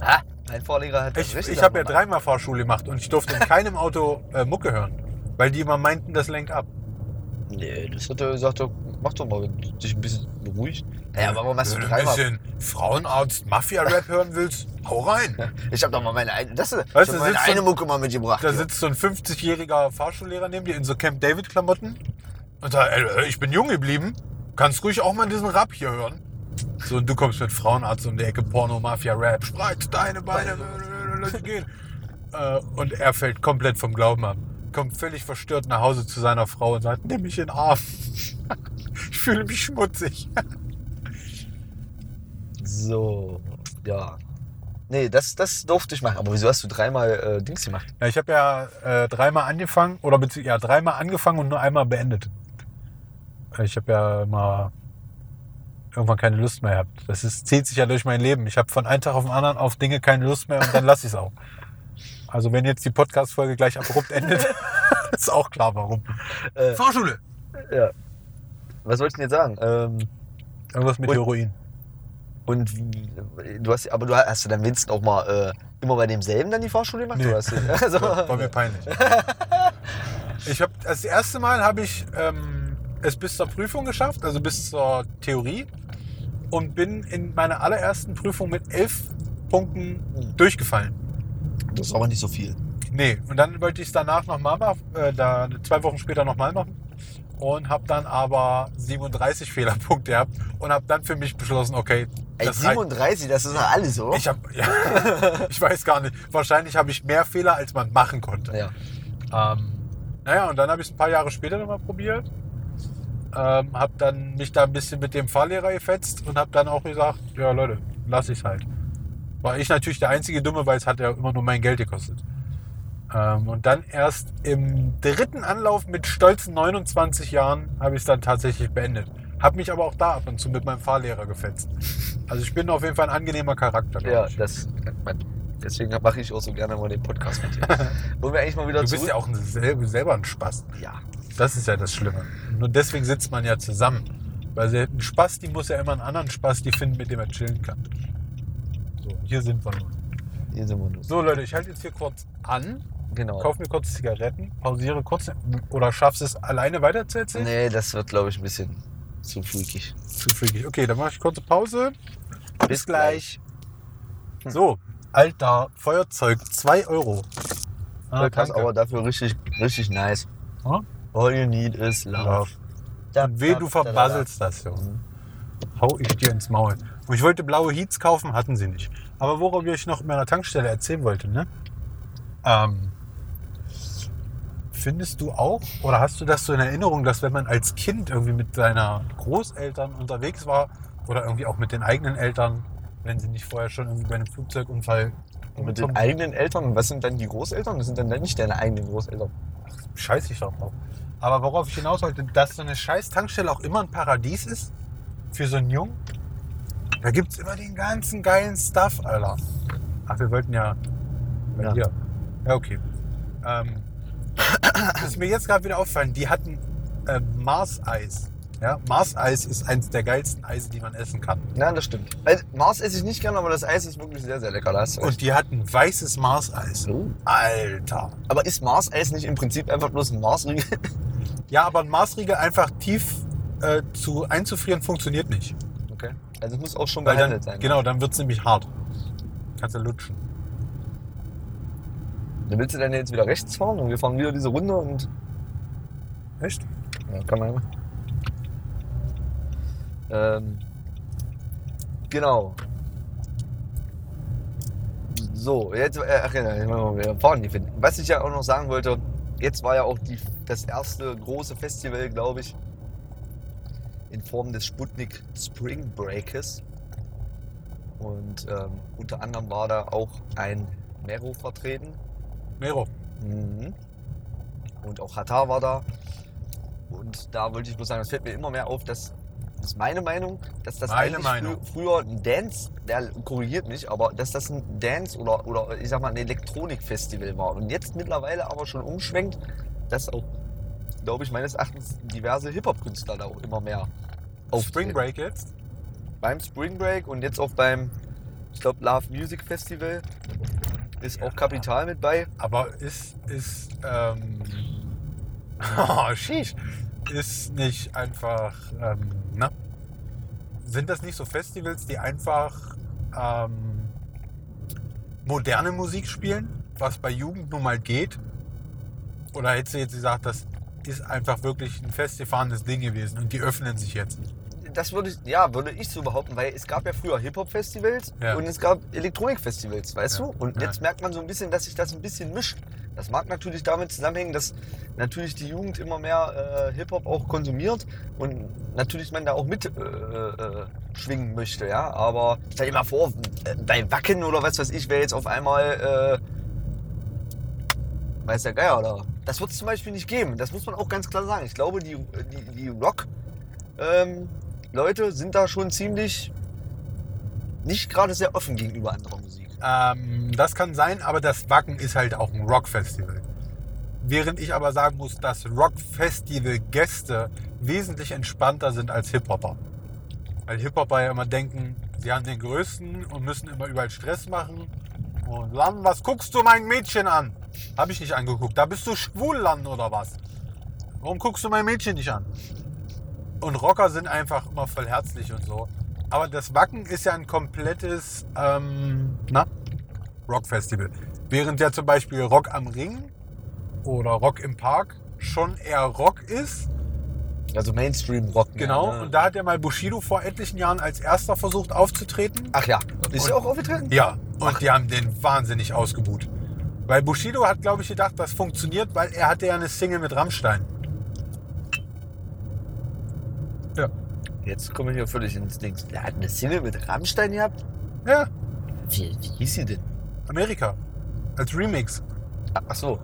Ah, mein Fahrlehrer hat Ich, ich habe ja dreimal Fahrschule gemacht und ich durfte in keinem Auto äh, Mucke hören. Weil die immer meinten, das lenkt ab. Nee, das hat er gesagt, mach doch mal, wenn du dich ein bisschen beruhigt. Ja, aber warum hast du Wenn du ein dreimal? bisschen Frauenarzt, Mafia-Rap hören willst, hau rein. Ich hab doch mal meine eine, das, ich Weißt hab du, meine sitzt eine so- Mucke mal mitgebracht. Da hier. sitzt so ein 50-jähriger Fahrschullehrer neben dir in so Camp David-Klamotten und sagt, ey, ich bin jung geblieben, kannst ruhig auch mal diesen Rap hier hören. So, und du kommst mit Frauenarzt um die Ecke, Porno, Mafia, Rap, spreiz deine Beine, lass gehen. Äh, Und er fällt komplett vom Glauben ab. Kommt völlig verstört nach Hause zu seiner Frau und sagt, nimm mich in den Arm. Ich fühle mich schmutzig. So, ja. Nee, das, das durfte ich machen. Aber wieso hast du dreimal äh, Dings gemacht? Ja, ich habe ja äh, dreimal angefangen, oder ja, dreimal angefangen und nur einmal beendet. Ich habe ja immer irgendwann keine Lust mehr gehabt. Das ist, zieht sich ja durch mein Leben. Ich habe von einem Tag auf den anderen auf Dinge keine Lust mehr und dann lasse ich es auch. Also wenn jetzt die Podcast-Folge gleich abrupt endet, ist auch klar warum. Äh, Fahrschule! ja. Was wollte ich denn jetzt sagen? Ähm, Irgendwas mit Und- Heroin. und wie, du hast, aber du hast, du dann wenigstens auch mal äh, immer bei demselben dann die Fahrschule gemacht? Nee. Du, also, War, war mir peinlich. Ich habe das erste Mal habe ich ähm, es bis zur Prüfung geschafft, also bis zur Theorie und bin in meiner allerersten Prüfung mit elf Punkten durchgefallen. das ist aber nicht so viel. Nee, und dann wollte ich es danach nochmal machen, äh, da, zwei Wochen später nochmal machen und habe dann aber 37 Fehlerpunkte gehabt und habe dann für mich beschlossen, okay, Ey, das reicht. 37, das ist doch alles so. Ich, hab, ja, ich weiß gar nicht, wahrscheinlich habe ich mehr Fehler, als man machen konnte. ja. Ähm, naja, und dann habe ich es ein paar Jahre später nochmal probiert. Ähm, habe dann mich da ein bisschen mit dem Fahrlehrer gefetzt und habe dann auch gesagt, ja Leute, lass ich halt. War ich natürlich der einzige Dumme, weil es hat ja immer nur mein Geld gekostet. Ähm, und dann erst im dritten Anlauf mit stolzen 29 Jahren habe ich es dann tatsächlich beendet. Habe mich aber auch da ab und zu mit meinem Fahrlehrer gefetzt. Also ich bin auf jeden Fall ein angenehmer Charakter. Ja, ich. das, deswegen mache ich auch so gerne mal den Podcast mit dir. Wollen wir eigentlich mal wieder Du bist zurück? ja auch ein, selber, selber ein Spaß. ja. Das ist ja das Schlimme. Nur deswegen sitzt man ja zusammen. Weil sie- ein Spaß, die muss ja immer einen anderen Spaß, die finden, mit dem er chillen kann. So, hier sind wir nun. Hier sind wir nun. So Leute, ich halte jetzt hier kurz an, Genau. kauf mir kurz Zigaretten, pausiere kurz oder schaffst es alleine weiter zu erzählen? Nee, das wird, glaube ich, ein bisschen zu freakig. Zu freakig. Okay, dann mache ich kurze Pause. Bis gleich. So, alter Feuerzeug, 2 Euro. Ah, danke. aber dafür richtig, richtig nice. Hm? All you need is love. Love. Und weh, du verbasselst das, Junge. Hau ich dir ins Maul. Und ich wollte blaue Heats kaufen, hatten sie nicht. Aber worauf ich noch in meiner Tankstelle erzählen wollte, ne? Ähm, findest du auch, oder hast du das so in Erinnerung, dass wenn man als Kind irgendwie mit seiner Großeltern unterwegs war oder irgendwie auch mit den eigenen Eltern, wenn sie nicht vorher schon irgendwie bei einem Flugzeugunfall mit den eigenen Eltern, was sind dann die Großeltern? Das sind dann nicht deine eigenen Großeltern. scheiß ich doch drauf. Aber worauf ich hinaus wollte, dass so eine scheiß Tankstelle auch immer ein Paradies ist für so einen Jungen. Da gibt es immer den ganzen geilen Stuff, Alter. Ach, wir wollten ja bei Ja. dir. Ja, okay. Ähm, das ist mir jetzt gerade wieder auffallen, die hatten äh, Mars-Eis. Ja, Mars-Eis ist eins der geilsten Eise, die man essen kann. Ja, das stimmt. Also, Mars esse ich nicht gerne, aber das Eis ist wirklich sehr, sehr lecker. Da hast du Und die hatten weißes Mars-Eis. Oh. Alter. Aber ist Mars-Eis nicht im Prinzip einfach bloß ein Marsriegel? Ja, aber ein Marsriegel einfach tief äh, zu einzufrieren funktioniert nicht. Okay. Also es muss auch schon behandelt sein. ne? genau, dann wird es nämlich hart. Kannst du lutschen. Dann willst du dann jetzt wieder rechts fahren und wir fahren wieder diese Runde und. Echt? Ja, kann man ja. Ähm, genau. So, jetzt, äh, ach ja, jetzt wollen wir fahren die finden. Was ich ja auch noch sagen wollte, jetzt war ja auch die, das erste große Festival, glaube ich, in Form des Sputnik Spring Breakers. Und ähm, unter anderem war da auch ein Mero vertreten. Mero. Mhm. Und auch Hatar war da. Und da wollte ich bloß sagen, es fällt mir immer mehr auf, dass, das ist meine Meinung, dass das Meine eigentlich Meinung. frü- früher ein Dance, der korrigiert mich, aber dass das ein Dance oder, oder ich sag mal ein Elektronikfestival war. Und jetzt mittlerweile aber schon umschwenkt, dass auch, glaube ich, meines Erachtens diverse Hip-Hop-Künstler da auch immer mehr Spring auftreten. Break jetzt. Beim Spring Break und jetzt auch beim, ich glaube, Love Music Festival ist auch Kapital mit bei. Aber ist, ist, ähm, oh, sheesh, ist nicht einfach, ähm, na, sind das nicht so Festivals, die einfach ähm, moderne Musik spielen, was bei Jugend nun mal geht? Oder hättest du jetzt gesagt, das ist einfach wirklich ein festgefahrenes Ding gewesen und die öffnen sich jetzt? Das würde ich, ja, würde ich so behaupten, weil es gab ja früher Hip-Hop-Festivals Ja. und es gab Elektronik-Festivals, weißt Ja. du? Und Ja. jetzt merkt man so ein bisschen, dass sich das ein bisschen mischt. Das mag natürlich damit zusammenhängen, dass natürlich die Jugend immer mehr äh, Hip-Hop auch konsumiert und natürlich man da auch mit äh, äh, schwingen möchte, ja. Aber stell dir mal vor, bei Wacken oder was weiß ich, wäre jetzt auf einmal, äh, weiß der Geier, oder? Das wird es zum Beispiel nicht geben. Das muss man auch ganz klar sagen. Ich glaube, die, die, die Rock, ähm, sind da schon ziemlich nicht gerade sehr offen gegenüber anderer Musik. Ähm, das kann sein, aber das Wacken ist halt auch ein Rockfestival. Während ich aber sagen muss, dass Rockfestival-Gäste wesentlich entspannter sind als Hip-Hopper. Weil Hip-Hopper ja immer denken, sie haben den Größten und müssen immer überall Stress machen. Und Lan, was guckst du mein Mädchen an? Habe ich nicht angeguckt. Da bist du schwul, Lan, oder was? Warum guckst du mein Mädchen nicht an? Und Rocker sind einfach immer voll herzlich und so. Aber das Wacken ist ja ein komplettes ähm, na, Rockfestival. Während ja zum Beispiel Rock am Ring oder Rock im Park schon eher Rock ist. Also Mainstream-Rock. Genau. Ja, ne? Und da hat ja mal Bushido vor etlichen Jahren als erster versucht aufzutreten. Ach ja, ist er auch aufgetreten? Ja. Und die haben den wahnsinnig ausgebuht. Weil Bushido hat, glaube ich, gedacht, das funktioniert, weil er hatte ja eine Single mit Rammstein. Ja. Jetzt kommen wir hier völlig ins Dings. Der hat eine Single mit Rammstein gehabt? Ja, Wie, wie hieß sie denn? Amerika. Als Remix. Ach so.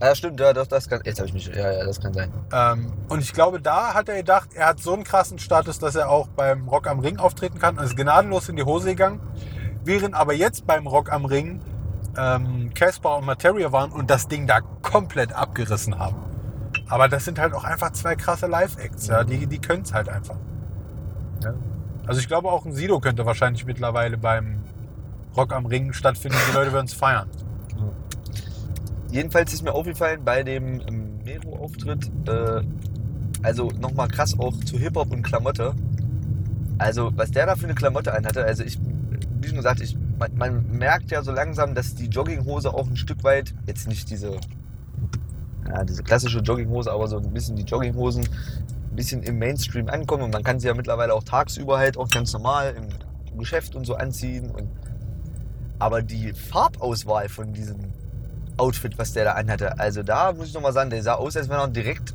Ja, stimmt, ja, das, das kann. Jetzt habe ich mich. Ja, ja, das kann sein. Ähm, und ich glaube, da hat er gedacht, er hat so einen krassen Status, dass er auch beim Rock am Ring auftreten kann. Und ist gnadenlos in die Hose gegangen. Während aber jetzt beim Rock am Ring ähm, Casper und Materia waren und das Ding da komplett abgerissen haben. Aber das sind halt auch einfach zwei krasse Live-Acts. Ja? Die, die können es halt einfach. Ja? Also ich glaube auch ein Sido könnte wahrscheinlich mittlerweile beim Rock am Ring stattfinden. Die Leute würden es feiern. Jedenfalls ist mir aufgefallen bei dem ähm, Mero-Auftritt, äh, also nochmal krass auch zu Hip-Hop und Klamotte. Also, was der da für eine Klamotte anhatte, also ich, wie schon gesagt, ich, man, man merkt ja so langsam, dass die Jogginghose auch ein Stück weit, jetzt nicht diese, ja, diese klassische Jogginghose, aber so ein bisschen die Jogginghosen bisschen im Mainstream ankommen und man kann sie ja mittlerweile auch tagsüber halt auch ganz normal im Geschäft und so anziehen. Und, aber die Farbauswahl von diesem Outfit, was der da anhatte. Also da muss ich nochmal sagen, der sah aus, als wenn er direkt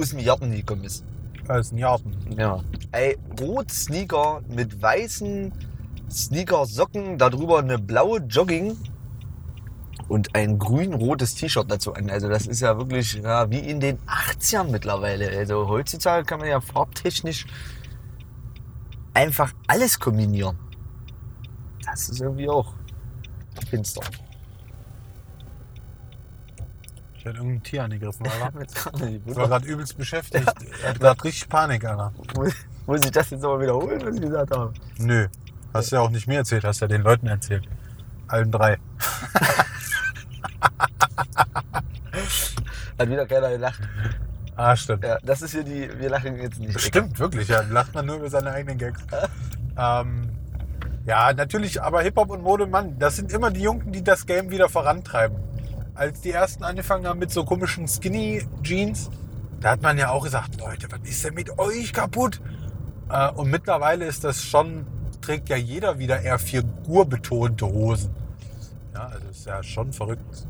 aus dem Garten gekommen ist. Als ein Jarten. Ja. Ey, rot Sneaker mit weißen Sneaker-Socken, darüber eine blaue Jogging und ein grün-rotes T-Shirt dazu an. Also das ist ja wirklich ja, wie in den 80ern mittlerweile. Also heutzutage kann man ja farbtechnisch einfach alles kombinieren. Das ist irgendwie auch finster. Der hat irgendein Tier angegriffen, Alter. Die Ich war gerade übelst beschäftigt. Er hat gerade richtig Panik, Alter. Muss, muss ich das jetzt aber wiederholen, was ich gesagt habe? Nö. Hast du ja auch nicht mir erzählt, hast ja den Leuten erzählt. Allen drei. Hat wieder keiner gelacht. Ah, stimmt. Ja, das ist hier die, wir lachen jetzt nicht. Stimmt, wirklich. Ja, lacht man nur über seine eigenen Gags. ähm, ja, natürlich, aber Hip-Hop und Mode, Mann, das sind immer die Jungen, die das Game wieder vorantreiben. Als die ersten angefangen haben mit so komischen Skinny-Jeans, da hat man ja auch gesagt, Leute, was ist denn mit euch kaputt? Äh, und mittlerweile ist das schon, trägt ja jeder wieder eher figurbetonte Hosen. Ja, also ist ja schon verrückt.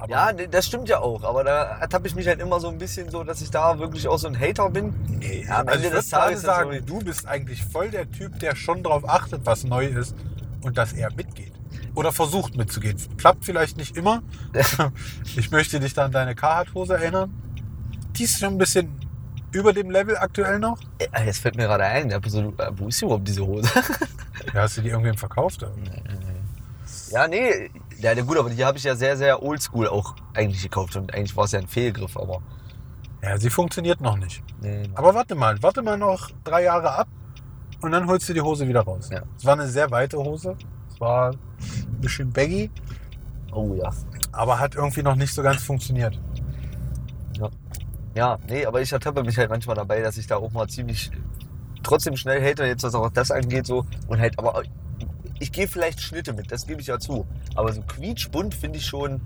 Aber Ja, das stimmt ja auch, aber da ertappe ich mich halt immer so ein bisschen so, dass ich da wirklich auch so ein Hater bin. Nee, Ja, am also Ende ich des Tages sagen, so- du bist eigentlich voll der Typ, der schon darauf achtet, was neu ist und dass er mitgeht. Oder versucht mitzugehen. Klappt vielleicht nicht immer. Ich möchte dich da an deine Carhartt-Hose erinnern. Die ist schon ein bisschen über dem Level aktuell noch. Jetzt fällt mir gerade ein, so, wo ist überhaupt diese Hose? Ja, hast du die irgendwem verkauft? oder? ja, nee, ja, ja, gut, aber die habe ich ja sehr, sehr oldschool auch eigentlich gekauft und eigentlich war es ja ein Fehlgriff, aber. Ja, sie funktioniert noch nicht. Nee, Aber warte mal, warte mal noch drei Jahre ab und dann holst du die Hose wieder raus. Ja. Es war eine sehr weite Hose. Es war ein bisschen baggy, oh ja. aber hat irgendwie noch nicht so ganz funktioniert. Ja, nee, aber ich ertappe mich halt manchmal dabei, dass ich da auch mal ziemlich trotzdem schnell hater, jetzt was auch das angeht, so. Und halt, aber ich gehe vielleicht Schnitte mit, das gebe ich ja zu. Aber so quietschbunt finde ich schon.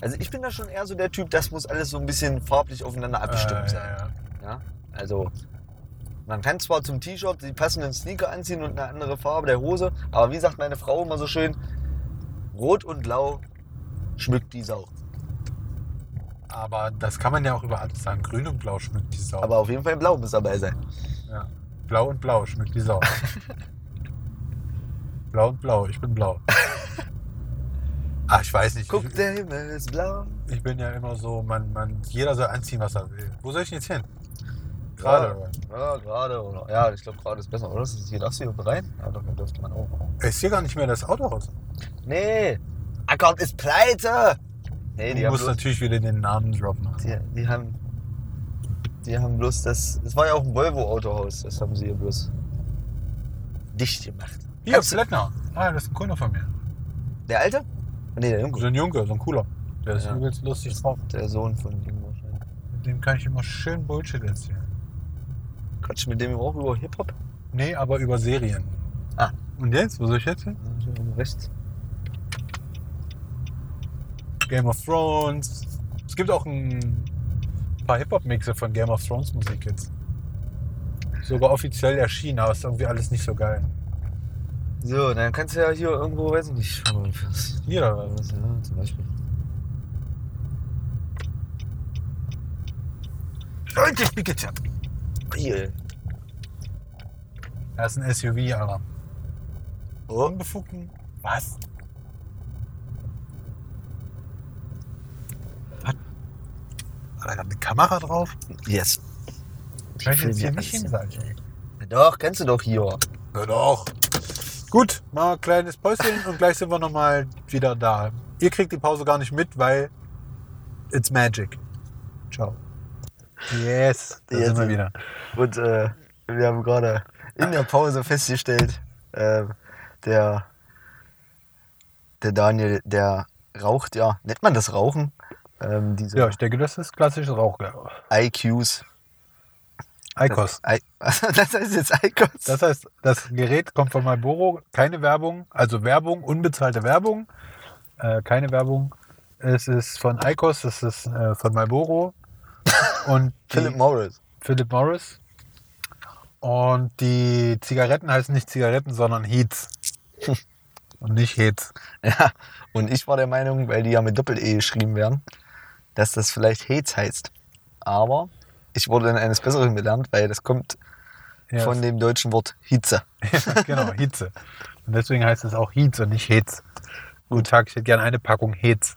Also ich bin da schon eher so der Typ, das muss alles so ein bisschen farblich aufeinander abgestimmt Äh, sein. ja, ja. Ja? Also, man kann zwar zum T-Shirt die passenden Sneaker anziehen und eine andere Farbe der Hose, aber wie sagt meine Frau immer so schön, Rot und Blau schmückt die Sau. Aber das kann man ja auch über alles sagen. Grün und Blau schmückt die Sau. Aber auf jeden Fall Blau muss dabei sein. ja. Blau und Blau schmückt die Sau. blau und Blau, ich bin blau. Ach, ich weiß nicht. Guck, der Himmel ist blau. ich bin ja immer so, man, man, jeder soll anziehen, was er will. Wo soll ich denn jetzt hin? Gerade. Ja, gerade. Oder, ja, ich glaube, gerade ist besser, oder? Das ist hier darfst du hier rein? Ja, doch, hier dürfte man auch. Ist hier gar nicht mehr das Autohaus. Nee, Ackert ist pleite. Nee, die Du haben, musst bloß, natürlich wieder den Namen droppen. die, die haben. Die haben bloß das. Das war ja auch ein Volvo-Autohaus. Das haben sie hier bloß dicht gemacht. Hier, Kannst Flettner. Ah, das ist ein Kunde von mir. Der Alte? Nee, der Junge. So ein Junge, so ein cooler. Der ist Ja. übelst lustig drauf. Der Sohn von ihm wahrscheinlich. Mit dem kann ich immer schön Bullshit erzählen. Quatsch mit dem auch über Hip-Hop? Nee, aber über Serien. Ah. Und jetzt? Wo soll ich jetzt hin? Rechts. Game of Thrones. Es gibt auch ein paar Hip-Hop-Mixe von Game of Thrones Musik jetzt. Sogar offiziell erschienen, aber ist irgendwie alles nicht so geil. So, dann kannst du ja hier irgendwo, weiß ich nicht, was. Hier, oder was? Ja, zum Beispiel. Leute, Pikachu. Hier. Er ist ein SUV, aber. Oh. Unbefugten? Was? Was? War da gerade eine Kamera drauf? Yes. Kann ich jetzt hier nicht hin, sag ich. Doch, kennst du doch hier. Ja, doch. Gut, mal ein kleines Päuschen und gleich sind wir nochmal wieder da. Ihr kriegt die Pause gar nicht mit, weil it's magic. Ciao. Yes, da Yes. sind wir wieder. Und äh, wir haben gerade in der Pause festgestellt, äh, der, der Daniel, der raucht ja, nennt man das Rauchen? Ähm, Ja, ich denke, das ist klassisches Rauchgel. IQs. Icos. I das heißt jetzt IQos? Das heißt, das Gerät kommt von Marlboro, keine Werbung, also Werbung, unbezahlte Werbung, äh, keine Werbung. Es ist von Icos, es ist äh, von Marlboro und Philip Morris. Philip Morris. Und die Zigaretten heißen nicht Zigaretten, sondern Heats. Und nicht Heats. Ja, und ich war der Meinung, weil die ja mit Doppel-E geschrieben werden, dass das vielleicht Hez heißt. Aber ich wurde dann eines Besseren gelernt, weil das kommt Ja, von dem deutschen Wort Hitze. genau, Hitze. Und deswegen heißt es auch Heats und nicht Heats. Guten Tag, ich hätte gerne eine Packung Heats.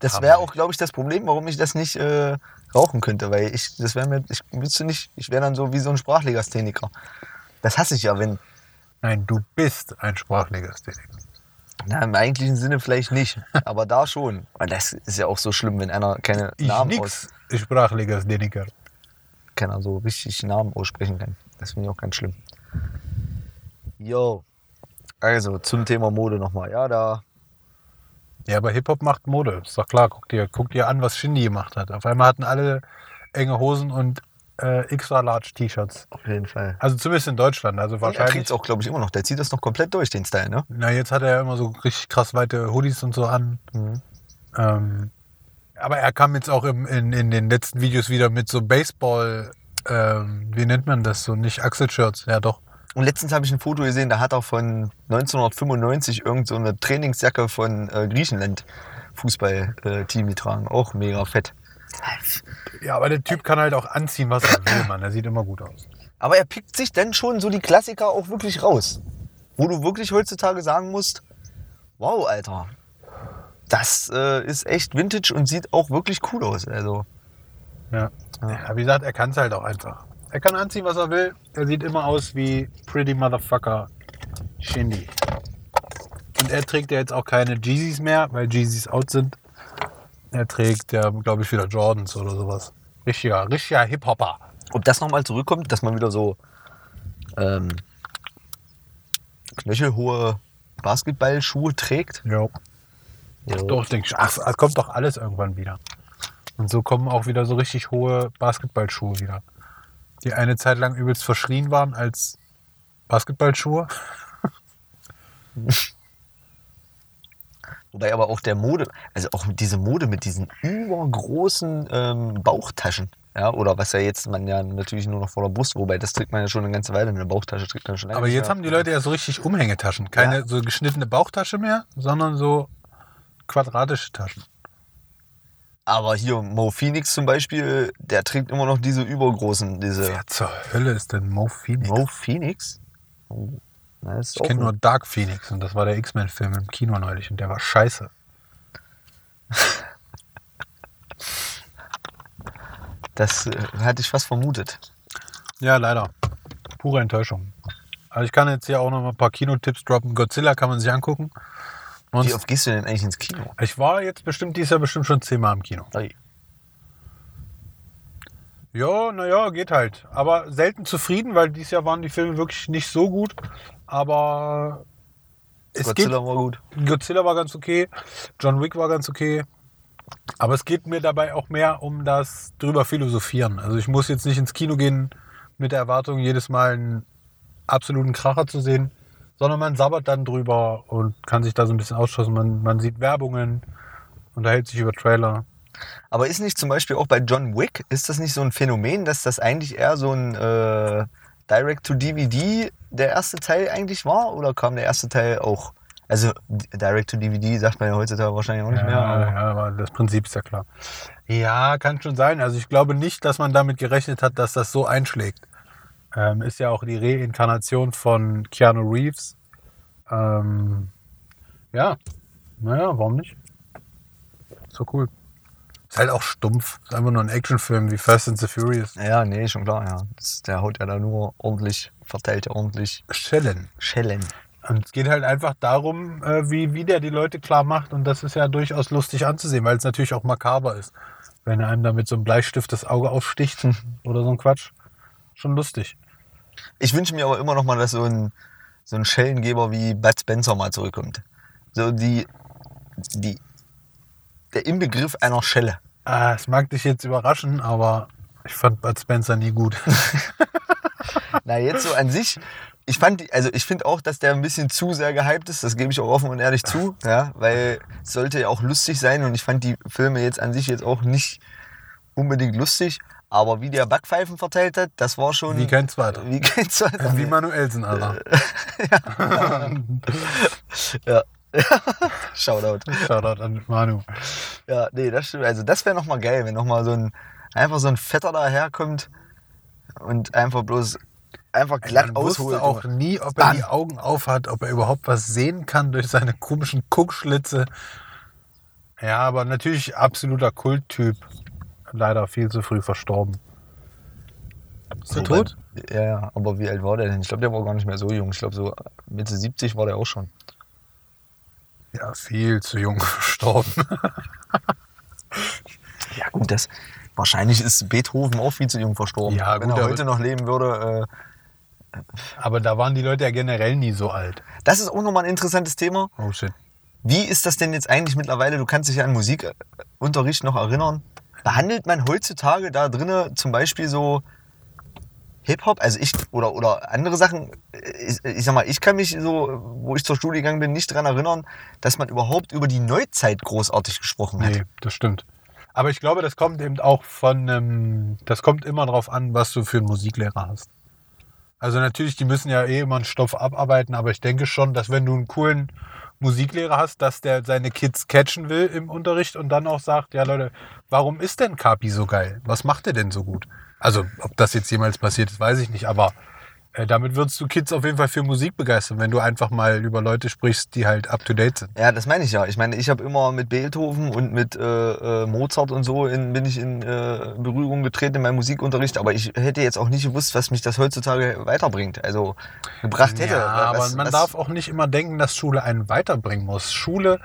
Das wäre auch, glaube ich, das Problem, warum ich das nicht äh, rauchen könnte, weil ich, das wäre mir, ich wüsste nicht, ich wäre dann so wie so ein Sprachlegastheniker. Das hasse ich ja, wenn, Nein, du bist ein Sprachlegastheniker. Na, im eigentlichen Sinne vielleicht nicht, aber da schon. Weil das ist ja auch so schlimm, wenn einer keine Ich Namen nix aus, sprachliches Deniker. keiner so richtig Namen aussprechen kann. Das finde ich auch ganz schlimm. Jo. Also zum Thema Mode nochmal. Ja, da. Ja, aber Hip-Hop macht Mode. Ist doch klar. Guck dir, guck dir an, was Shindy gemacht hat. Auf einmal hatten alle enge Hosen und äh, extra large T-Shirts. Auf jeden Fall. Also zumindest in Deutschland. Also Und er wahrscheinlich. trägt es auch, glaube ich, immer noch. Der zieht das noch komplett durch, den Style, ne? Na, jetzt hat er ja immer so richtig krass weite Hoodies und so an. Mhm. Ähm, aber er kam jetzt auch im, in, in den letzten Videos wieder mit so Baseball, ähm, wie nennt man das so? Nicht Achselshirts, ja doch. Und letztens habe ich ein Foto gesehen, da hat er von 1995 irgend so eine Trainingsjacke von äh, Griechenland Fußballteam getragen. Auch mega fett. Ja, aber der Typ kann halt auch anziehen, was er will, Mann. Der sieht immer gut aus. Aber er pickt sich dann schon so die Klassiker auch wirklich raus. Wo du wirklich heutzutage sagen musst, wow, Alter, das äh, ist echt Vintage und sieht auch wirklich cool aus. Also, Ja. Ja. ja wie gesagt, er kann es halt auch einfach. Er kann anziehen, was er will. Er sieht immer aus wie Pretty Motherfucker Shindy. Und er trägt ja jetzt auch keine Jeezys mehr, weil Jeezys out sind. Er trägt ja, glaube ich, wieder Jordans oder sowas. Richtiger, richtiger Hip-Hopper. ob das nochmal zurückkommt, dass man wieder so ähm, knöchelhohe Basketballschuhe trägt. Ja. Ja. Doch, denke ich. Ach, es kommt doch alles irgendwann wieder. Und so kommen auch wieder so richtig hohe Basketballschuhe wieder. Die eine Zeit lang übelst verschrien waren als Basketballschuhe. Wobei aber auch der Mode, also auch diese Mode mit diesen übergroßen ähm, Bauchtaschen. Ja, oder was ja jetzt man ja natürlich nur noch vor der Brust, wobei das trägt man ja schon eine ganze Weile. Eine Bauchtasche trägt man schon lange Aber jetzt haben die Leute ja so richtig Umhängetaschen. Keine Ja. so geschnittene Bauchtasche mehr, sondern so quadratische Taschen. Aber hier Mo Phoenix zum Beispiel, der trägt immer noch diese übergroßen, diese. Wer zur Hölle ist denn Mo Phoenix? Mo Phoenix? Oh, ich kenne nur Dark Phoenix und das war der X-Men-Film im Kino neulich und der war scheiße. Das äh, hatte ich fast vermutet. Ja, leider. Pure Enttäuschung. Also ich kann jetzt hier auch noch mal ein paar Kinotipps droppen. Godzilla kann man sich angucken. Wie Monst- oft gehst du denn eigentlich ins Kino? ich war jetzt bestimmt dieses Jahr bestimmt schon zehnmal im Kino. Ui. Ja, naja, geht halt. Aber selten zufrieden, weil dieses Jahr waren die Filme wirklich nicht so gut. Aber es Godzilla war gut. geht. Godzilla war ganz okay. John Wick war ganz okay. Aber es geht mir dabei auch mehr um das drüber philosophieren. Also ich muss jetzt nicht ins Kino gehen mit der Erwartung, jedes Mal einen absoluten Kracher zu sehen, sondern man sabbert dann drüber und kann sich da so ein bisschen ausschossen. Man, man sieht Werbungen, unterhält sich über Trailer. Aber ist nicht zum Beispiel auch bei John Wick, ist das nicht so ein Phänomen, dass das eigentlich eher so ein äh, Direct-to-DVD der erste Teil eigentlich war? Oder kam der erste Teil auch? Also Direct-to-DVD sagt man ja heutzutage wahrscheinlich auch nicht mehr. Ja, Aber ja, aber das Prinzip ist ja klar. Ja, kann schon sein. Also ich glaube nicht, dass man damit gerechnet hat, dass das so einschlägt. Ähm, ist ja auch die Reinkarnation von Keanu Reeves. Ähm, ja, naja, warum nicht? So cool. Ist halt auch stumpf. Ist einfach nur ein Actionfilm wie Fast and the Furious. ja, nee, schon klar, ja. Das, der haut ja da nur ordentlich, verteilt ja ordentlich Schellen. Schellen. Und es geht halt einfach darum, äh, wie, wie der die Leute klar macht. Und das ist ja durchaus lustig anzusehen, weil es natürlich auch makaber ist. Wenn er einem da mit so einem Bleistift das Auge aufsticht oder so ein Quatsch. Schon lustig. Ich wünsche mir aber immer noch mal, dass so ein, so ein Schellengeber wie Bud Spencer mal zurückkommt. So die, die, der Inbegriff einer Schelle. Ah, es mag dich jetzt überraschen, aber ich fand Bud Spencer nie gut. Na, jetzt so an sich, ich fand, also ich finde auch, dass der ein bisschen zu sehr gehypt ist, das gebe ich auch offen und ehrlich zu, ja, weil es sollte ja auch lustig sein und ich fand die Filme jetzt an sich jetzt auch nicht unbedingt lustig, aber wie der Backpfeifen verteilt hat, das war schon... Wie kein zweiter. Wie kein zweiter. Wie Manuelsen, Alter. ja. Shoutout. Shoutout an Manu. Ja, nee, das stimmt. Also das wäre nochmal geil, wenn nochmal so ein, einfach so ein Fetter daherkommt und einfach bloß, einfach glatt Man ausholt. wusste auch nie, ob er die Augen auf hat, ob er überhaupt was sehen kann durch seine komischen Guckschlitze. Ja, aber natürlich absoluter Kulttyp. Leider viel zu früh verstorben. Ist er tot? Ja, ja, aber wie alt war der denn? Ich glaube, der war gar nicht mehr so jung. Ich glaube, so Mitte 70 war der auch schon. Ja, viel zu jung verstorben. Ja, gut, das. Wahrscheinlich ist Beethoven auch viel zu jung verstorben. Ja, Wenn gut, er heute noch leben würde. Äh, Aber da waren die Leute ja generell nie so alt. das ist auch nochmal ein interessantes Thema. Oh shit. Wie ist das denn jetzt eigentlich mittlerweile? Du kannst dich ja an Musikunterricht noch erinnern. Behandelt man heutzutage da drinnen zum Beispiel so Hip-Hop, also ich oder, oder andere Sachen? Ich, ich sag mal, ich kann mich so, wo ich zur Schule gegangen bin, nicht daran erinnern, dass man überhaupt über die Neuzeit großartig gesprochen hat. Nee, das stimmt. Aber ich glaube, das kommt eben auch von, ähm, das kommt immer drauf an, was du für einen Musiklehrer hast. Also natürlich, die müssen ja eh immer einen Stoff abarbeiten, aber ich denke schon, dass wenn du einen coolen Musiklehrer hast, dass der seine Kids catchen will im Unterricht und dann auch sagt, ja Leute, warum ist denn Kapi so geil? Was macht er denn so gut? Also, ob das jetzt jemals passiert ist, weiß ich nicht, aber äh, damit würdest du Kids auf jeden Fall für Musik begeistern, wenn du einfach mal über Leute sprichst, die halt up to date sind. Ja, das meine ich ja. Ich meine, ich habe immer mit Beethoven und mit äh, äh, Mozart und so in, bin ich in äh, Berührung getreten in meinem Musikunterricht, aber ich hätte jetzt auch nicht gewusst, was mich das heutzutage weiterbringt. Also gebracht hätte. Ja, aber Was- man was- darf auch nicht immer denken, dass Schule einen weiterbringen muss. Schule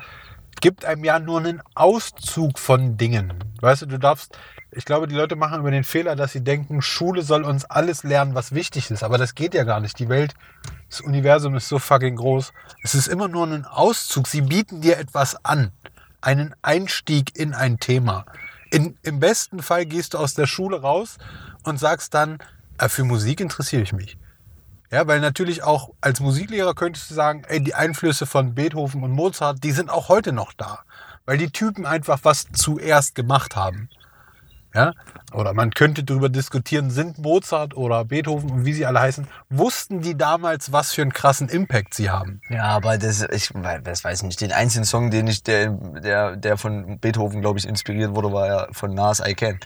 gibt einem ja nur einen Auszug von Dingen. Weißt du, du darfst, ich glaube, die Leute machen über den Fehler, dass sie denken, Schule soll uns alles lernen, was wichtig ist. Aber das geht ja gar nicht. Die Welt, das Universum ist so fucking groß. Es ist immer nur ein Auszug. Sie bieten dir etwas an. Einen Einstieg in ein Thema. In, Im besten Fall gehst du aus der Schule raus und sagst dann, "Ah, für Musik interessiere ich mich. Ja, weil natürlich auch als Musiklehrer könntest du sagen, ey, die Einflüsse von Beethoven und Mozart, die sind auch heute noch da. Weil die Typen einfach was zuerst gemacht haben. Ja? Oder man könnte darüber diskutieren, sind Mozart oder Beethoven und wie sie alle heißen, wussten die damals, was für einen krassen Impact sie haben? Ja, aber das, ich das weiß nicht. Den einzigen Song, den ich, der, der, der von Beethoven, glaube ich, inspiriert wurde, war ja von Nas I Can.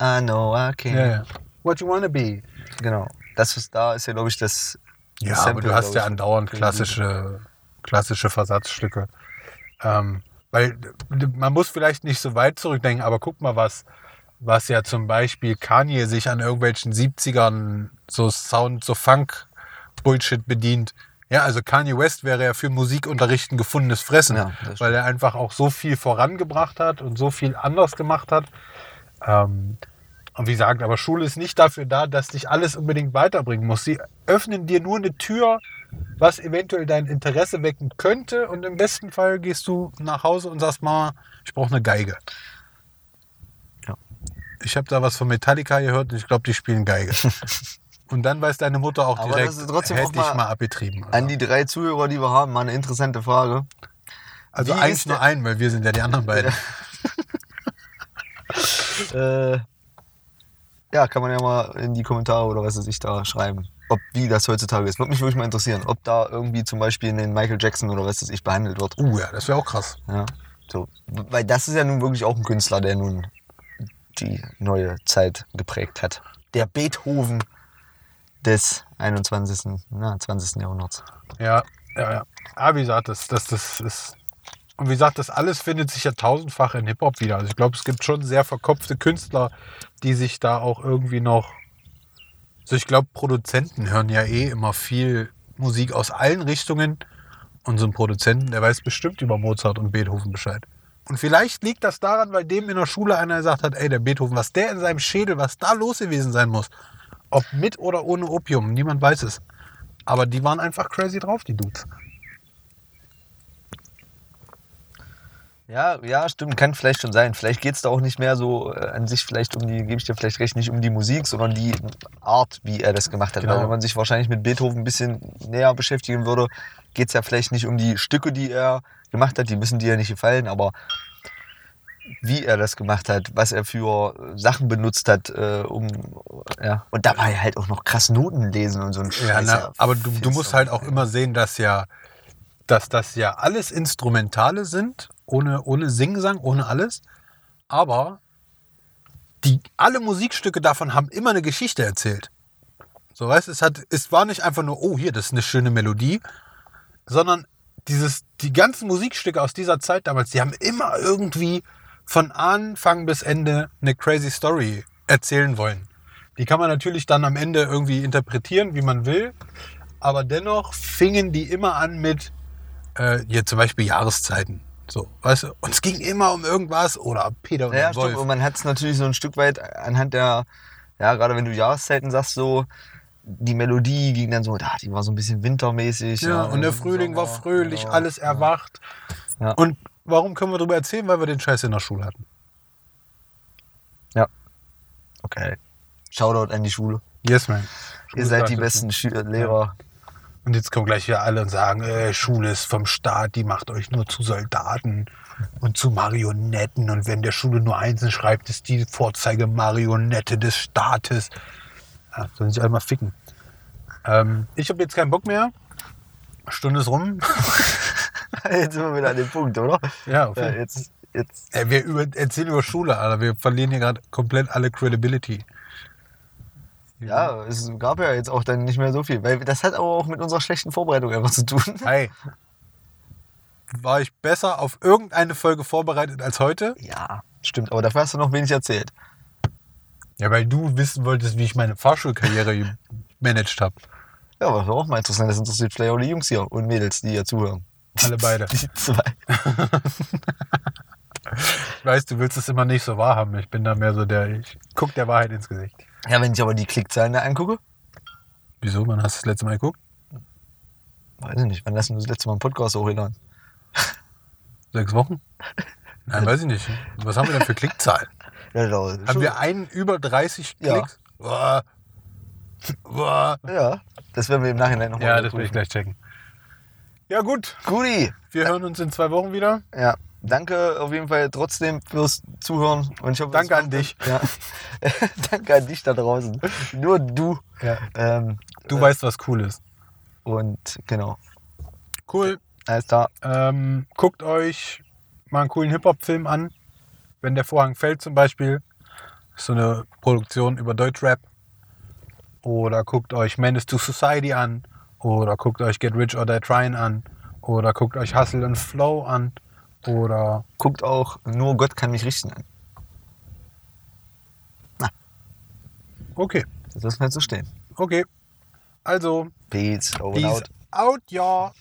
I know I can. Ja, ja. What you wanna be? Genau. Das ist, da ist ja, glaube ich, das. Ja, das aber Sample, du hast ja andauernd klassische, klassische Versatzstücke. Ähm, weil man muss vielleicht nicht so weit zurückdenken, aber guck mal, was, was ja zum Beispiel Kanye sich an irgendwelchen 70ern so Sound, so Funk-Bullshit bedient. Ja, also Kanye West wäre ja für Musikunterricht ein gefundenes Fressen, Ja, weil er einfach auch so viel vorangebracht hat und so viel anders gemacht hat. Ähm, und wie gesagt, aber Schule ist nicht dafür da, dass dich alles unbedingt weiterbringen muss. Sie öffnen dir nur eine Tür, was eventuell dein Interesse wecken könnte. Und im besten Fall gehst du nach Hause und sagst, Mama, ich brauche eine Geige. Ja. Ich habe da was von Metallica gehört und ich glaube, die spielen Geige. und dann weiß deine Mutter auch Aber direkt, das ist trotzdem hätte auch ich mal mal abgetrieben. An Also, die drei Zuhörer, die wir haben, mal eine interessante Frage. also wie eins ist nur der- ein, weil wir sind ja die anderen beiden. Äh, ja, kann man ja mal in die Kommentare oder was weiß ich da schreiben, ob wie das heutzutage ist. Würde mich wirklich mal interessieren, ob da irgendwie zum Beispiel in den Michael Jackson oder was weiß ich behandelt wird. Uh, ja, das wäre auch krass. Ja, so. Weil das ist ja nun wirklich auch ein Künstler, der nun die neue Zeit geprägt hat. Der Beethoven des 21. Na, 20. Jahrhunderts. Ja, ja, ja. Aber wie gesagt, das, das, das ist. Und wie gesagt, das alles findet sich ja tausendfach in Hip-Hop wieder. Also ich glaube, es gibt schon sehr verkopfte Künstler, die sich da auch irgendwie noch. Also ich glaube, Produzenten hören ja eh immer viel Musik aus allen Richtungen. Und so ein Produzenten, der weiß bestimmt über Mozart und Beethoven Bescheid. Und vielleicht liegt das daran, weil dem in der Schule einer gesagt hat, ey, der Beethoven, was der in seinem Schädel, was da los gewesen sein muss. Ob mit oder ohne Opium, niemand weiß es. Aber die waren einfach crazy drauf, die Dudes. Ja, ja, stimmt, kann vielleicht schon sein. Vielleicht geht es da auch nicht mehr so äh, an sich vielleicht um die, gebe ich dir vielleicht recht, nicht um die Musik, sondern die Art, wie er das gemacht hat. Genau. Weil wenn man sich wahrscheinlich mit Beethoven ein bisschen näher beschäftigen würde, geht es ja vielleicht nicht um die Stücke, die er gemacht hat, die müssen dir ja nicht gefallen, aber wie er das gemacht hat, was er für Sachen benutzt hat, äh, um ja. Und dabei halt auch noch krass Noten lesen und so ein Ja, Scheiß. na, aber du, du musst halt auch immer sehen, dass ja, dass das ja alles Instrumentale sind, ohne, ohne Singsang, ohne alles. Aber die, alle Musikstücke davon haben immer eine Geschichte erzählt. So weißt, es hat, es war nicht einfach nur, oh hier, das ist eine schöne Melodie, sondern dieses, die ganzen Musikstücke aus dieser Zeit damals, die haben immer irgendwie von Anfang bis Ende eine crazy Story erzählen wollen. Die kann man natürlich dann am Ende irgendwie interpretieren, wie man will. Aber dennoch fingen die immer an mit, äh, hier zum Beispiel Jahreszeiten. So, weißt du, und es ging immer um irgendwas oder Peter und Ja, der stimmt. Wolf. Und man hat es natürlich so ein Stück weit anhand der, ja, gerade wenn du Jahreszeiten sagst, so, die Melodie ging dann so, die war so ein bisschen wintermäßig. Ja, und der Frühling war Sommer, fröhlich, genau. alles erwacht. Ja. Und warum können wir darüber erzählen? Weil wir den Scheiß in der Schule hatten. Okay. Shoutout an die Schule. Yes, man. Ihr seid die besten Schü äh, Lehrer. Und jetzt kommen gleich hier alle und sagen, äh, Schule ist vom Staat, die macht euch nur zu Soldaten und zu Marionetten. Und wenn der Schule nur Einsen schreibt, ist die Vorzeigemarionette des Staates. Ja, sollen sich einmal ficken. Ähm, ich habe jetzt keinen Bock mehr. Stunde ist rum. Jetzt sind wir wieder an dem Punkt, oder? Ja, auf Ja, jetzt, jetzt. Ey, wir über, erzählen über Schule, Alter. Wir verlieren hier gerade komplett alle Credibility. Ja, es gab ja jetzt auch dann nicht mehr so viel. Weil das hat aber auch mit unserer schlechten Vorbereitung einfach zu tun. Hey, war ich besser auf irgendeine Folge vorbereitet als heute? Ja, stimmt. Aber dafür hast du noch wenig erzählt. Ja, weil du wissen wolltest, wie ich meine Fahrschulkarriere gemanagt habe. Ja, aber das war auch mal interessant. Das interessiert vielleicht auch die Jungs hier und Mädels, die hier zuhören. Alle beide. Die zwei. Ich weiß, du willst es immer nicht so wahrhaben. Ich bin da mehr so der, ich guck der Wahrheit ins Gesicht. Ja, wenn ich aber die Klickzahlen da angucke, Wieso? Wann hast du das letzte Mal geguckt? weiß ich nicht, wann lassen wir das letzte Mal einen Podcast hochgeladen? Sechs Wochen? Nein, weiß ich nicht. Was haben wir denn für Klickzahlen? Ja, Haben wir einen über 30 Ja. Klicks? Boah. Boah. ja, das werden wir im Nachhinein nochmal Ja, das will ich gleich checken. Ja, gut. Guti, Wir hören uns in zwei Wochen wieder. ja, danke auf jeden Fall trotzdem fürs Zuhören. Und ich hoffe, Danke an dich. Ja. danke an dich da draußen. Nur du. Ja. Ähm, Du weißt, was cool ist. und genau, Cool. alles da. Ähm, guckt euch mal einen coolen Hip-Hop-Film an. Wenn der Vorhang fällt zum Beispiel. So eine Produktion über Deutschrap. Oder guckt euch Menace to Society an. Oder guckt euch Get Rich or Die Tryin' an. Oder guckt euch Hustle and Flow an. Oder Guckt auch, nur Gott kann mich richten an. okay, Das lassen wir jetzt so stehen. okay. Also, Peace, over peace out. out, ja.